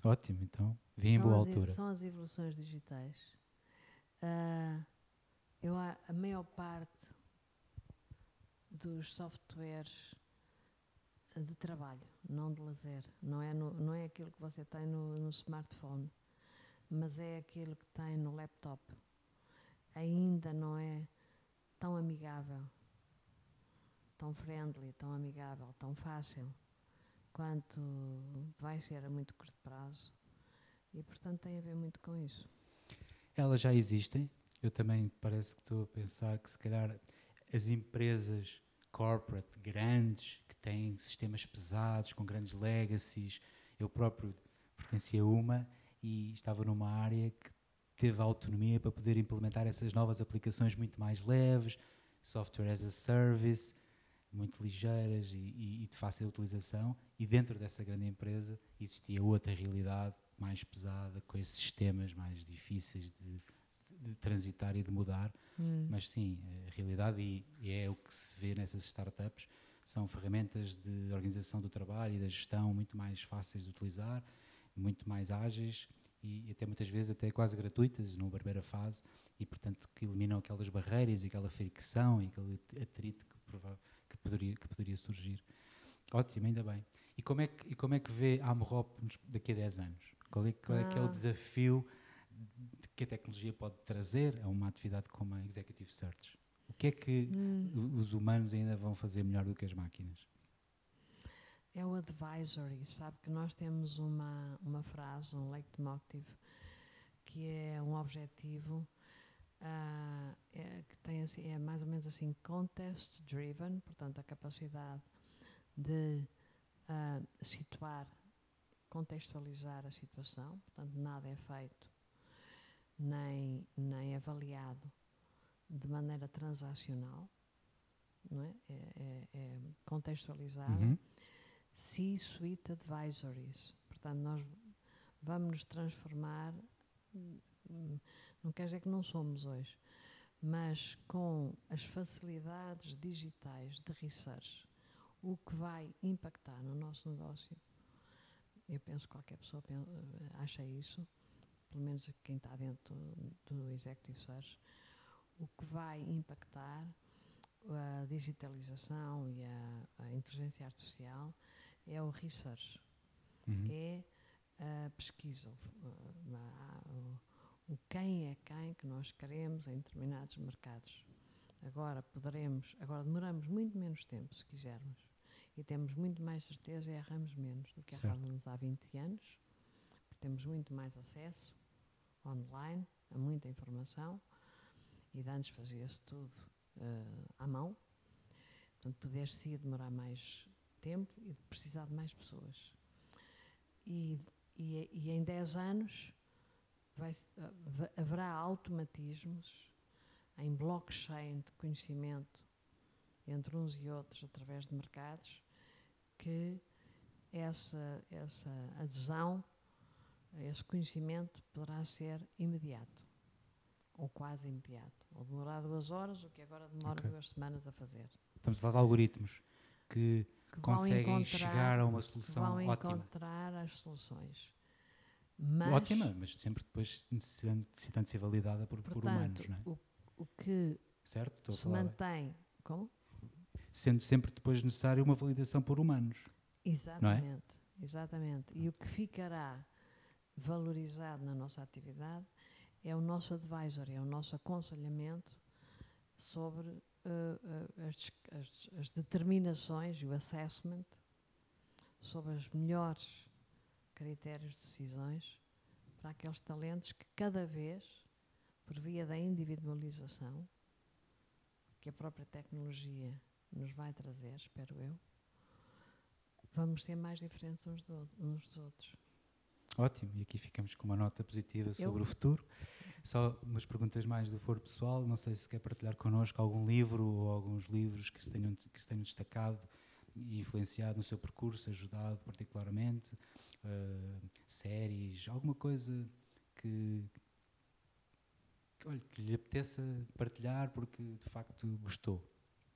Ótimo, então, vim em boa altura. São as evoluções digitais. Ah, eu, a, a maior parte dos softwares de trabalho, não de lazer, não é, no- não é aquilo que você tem no, no smartphone, mas é aquilo que tem no laptop. Ainda não é tão amigável, tão friendly, tão amigável, tão fácil quanto vai ser a muito curto prazo. E, portanto, tem a ver muito com isso. Elas já existem. Eu também parece que estou a pensar que se calhar as empresas corporate grandes que têm sistemas pesados com grandes legacies. Eu próprio pertencia a uma e estava numa área que teve autonomia para poder implementar essas novas aplicações muito mais leves, software as a service, muito ligeiras e, e- e de fácil utilização. E dentro dessa grande empresa existia outra realidade mais pesada, com esses sistemas mais difíceis de, de transitar e de mudar. Mas sim, a realidade, e, e é o que se vê nessas startups, são ferramentas de organização do trabalho e da gestão muito mais fáceis de utilizar, muito mais ágeis e, até muitas vezes até quase gratuitas numa primeira fase e portanto que eliminam aquelas barreiras e aquela fricção e aquele atrito prova- que poderia, que poderia surgir. Ótimo, ainda bem. E como é que, e como é que vê a Amrop daqui a 10 anos? Qual é, qual é que é o Ah. desafio de que a tecnologia pode trazer a uma atividade como a Executive Search? O que é que Hum, os humanos ainda vão fazer melhor do que as máquinas? é o advisory. Sabe que nós temos uma, uma frase, um leitmotiv, que é um objetivo ah, é, que tem assim, é mais ou menos assim contest driven, portanto a capacidade de ah, situar, contextualizar a situação, portanto nada é feito nem, nem avaliado de maneira transacional, não é? É, é- é contextualizado. Uhum. C-Suite Advisories. Portanto, nós vamos nos transformar, hum, não quer dizer que não somos hoje, mas com as facilidades digitais de research, o que vai impactar no nosso negócio, eu penso que qualquer pessoa acha isso, pelo menos quem está dentro do Executive Search, o que vai impactar a digitalização e a, a inteligência artificial é o research, Uhum. é a pesquisa, o, o- o quem é quem que nós queremos em determinados mercados. Agora poderemos, agora demoramos muito menos tempo se quisermos e temos muito mais certeza e erramos menos do que errávamos há 20 anos, porque temos muito mais acesso online a muita informação e de antes fazia-se tudo eh, à mão, portanto poder-se demorar mais tempo e precisar de mais pessoas. E, e, e em 10 anos vai haverá automatismos em blockchain de conhecimento entre uns e outros através de mercados que essa, essa adesão esse conhecimento poderá ser imediato ou quase imediato ou demorar duas horas o que agora demora Ok. duas semanas a fazer Estamos a falar de algoritmos que que vão conseguem chegar a uma solução vão ótima. encontrar as soluções mas Ótima, mas sempre depois necessitando, necessitando de ser validada por, por portanto humanos, não é? o, o que Certo? Se mantém como Sendo sempre depois necessário uma validação por humanos. Exatamente, exatamente. E o que ficará valorizado na nossa atividade é o nosso advisory, é o nosso aconselhamento sobre eh, eh, as, as- as determinações e o assessment sobre os melhores critérios de decisões para aqueles talentos que cada vez, por via da individualização, que a própria tecnologia nos vai trazer, espero eu, vamos ser mais diferentes uns, do- uns dos outros. Ótimo, e aqui ficamos com uma nota positiva Eu- sobre o futuro. Só umas perguntas mais do foro pessoal. Não sei se quer partilhar connosco algum livro ou alguns livros que se tenham, que se tenham destacado influenciado no seu percurso, ajudado particularmente, eh, séries, alguma coisa que, que, olha, que lhe apeteça partilhar porque de facto gostou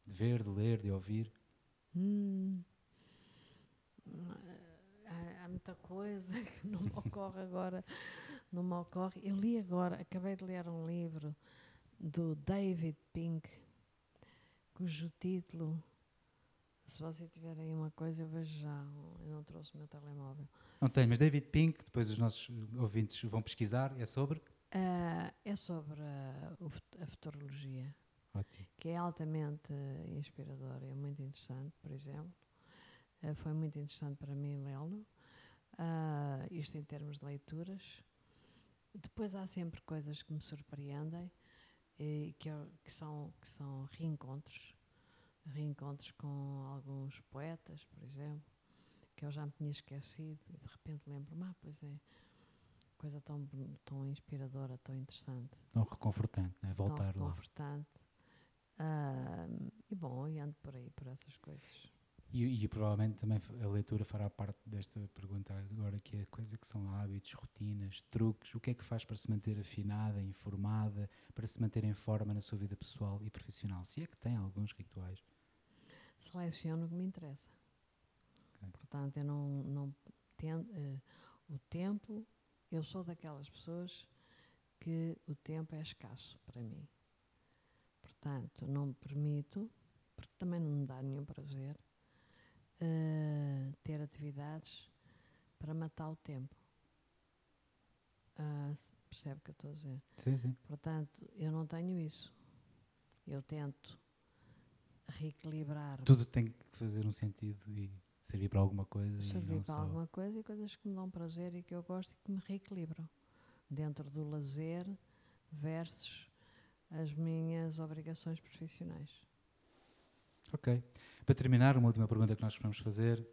de ver, de ler, de ouvir? Hum, há, há muita coisa que não me ocorre agora. Não me ocorre. Eu li agora, acabei de ler um livro do David Pink, cujo título, se você tiver aí uma coisa, eu vejo já. Eu não trouxe o meu telemóvel. Não tem, mas David Pink, depois os nossos ouvintes vão pesquisar, é sobre? Uh, é sobre a, a futurologia. Ótimo. Que é altamente inspirador, é muito interessante, por exemplo. Uh, foi muito interessante para mim lê-lo. Uh, isto em termos de leituras. Depois há sempre coisas que me surpreendem e que, eu, que, são, que são reencontros. Reencontros com alguns poetas, por exemplo, que eu já me tinha esquecido e de repente lembro-me, ah, pois é, coisa tão, tão inspiradora, tão interessante. Tão reconfortante, né? voltar tão lá. Reconfortante. Uh, e bom, e ando por aí, por essas coisas. E, e, provavelmente também a leitura fará parte desta pergunta agora, que é coisa que são hábitos, rotinas, truques. O que é que faz para se manter afinada, informada, para se manter em forma na sua vida pessoal e profissional? Se é que tem alguns rituais. Seleciono o que me interessa. Okay. Portanto, eu não, não tendo, uh, o tempo, eu sou daquelas pessoas que o tempo é escasso para mim. Portanto, não me permito, porque também não me dá nenhum prazer, uh, ter atividades para matar o tempo. Uh, percebe o que eu estou a dizer? Sim, sim. Portanto, eu não tenho isso. Eu tento reequilibrar. Tudo tem que fazer um sentido e servir para alguma coisa. Servir para alguma coisa e coisas que me dão prazer e que eu gosto e que me reequilibram. Dentro do lazer versus as minhas obrigações profissionais. Ok. Para terminar, uma última pergunta que nós vamos fazer.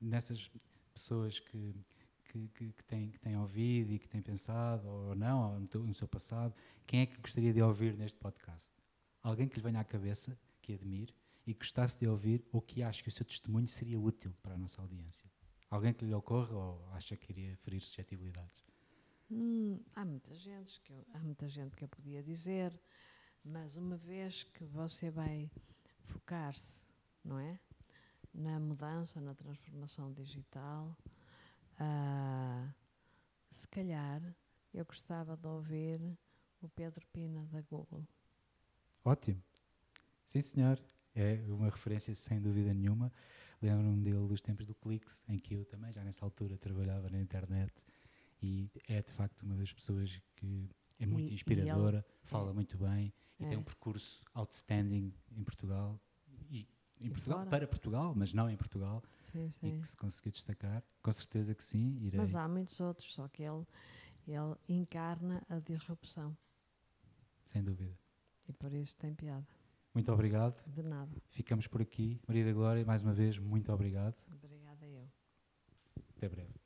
Nessas pessoas que, que, que, que, têm, que têm ouvido e que têm pensado, ou não, ou no, teu, no seu passado, quem é que gostaria de ouvir neste podcast? Alguém que lhe venha à cabeça, que admire, e gostasse de ouvir, ou que acha que o seu testemunho seria útil para a nossa audiência? Alguém que lhe ocorra ou acha que iria ferir suscetibilidades? Hum, há muita gente que eu, há muita gente que eu podia dizer, mas uma vez que você vai focar-se não é? Na mudança, na transformação digital. Uh, se calhar eu gostava de ouvir o Pedro Pina da Google. Ótimo. Sim, senhor. É uma referência sem dúvida nenhuma. Lembro-me dele dos tempos do Clix, em que eu também, já nessa altura, trabalhava na internet e é de facto uma das pessoas que é muito e, inspiradora, e ele, fala é, muito bem e é. tem um percurso outstanding em Portugal e em Portugal, fora. para Portugal, mas não em Portugal, sim, sim. e que se conseguiu destacar, com certeza que sim, irei. Mas há muitos outros, só que ele, ele encarna a disrupção. Sem dúvida. E por isso tem piada. Muito obrigado. De nada. Ficamos por aqui. Maria da Glória, mais uma vez, muito obrigado. Obrigada eu. Até breve.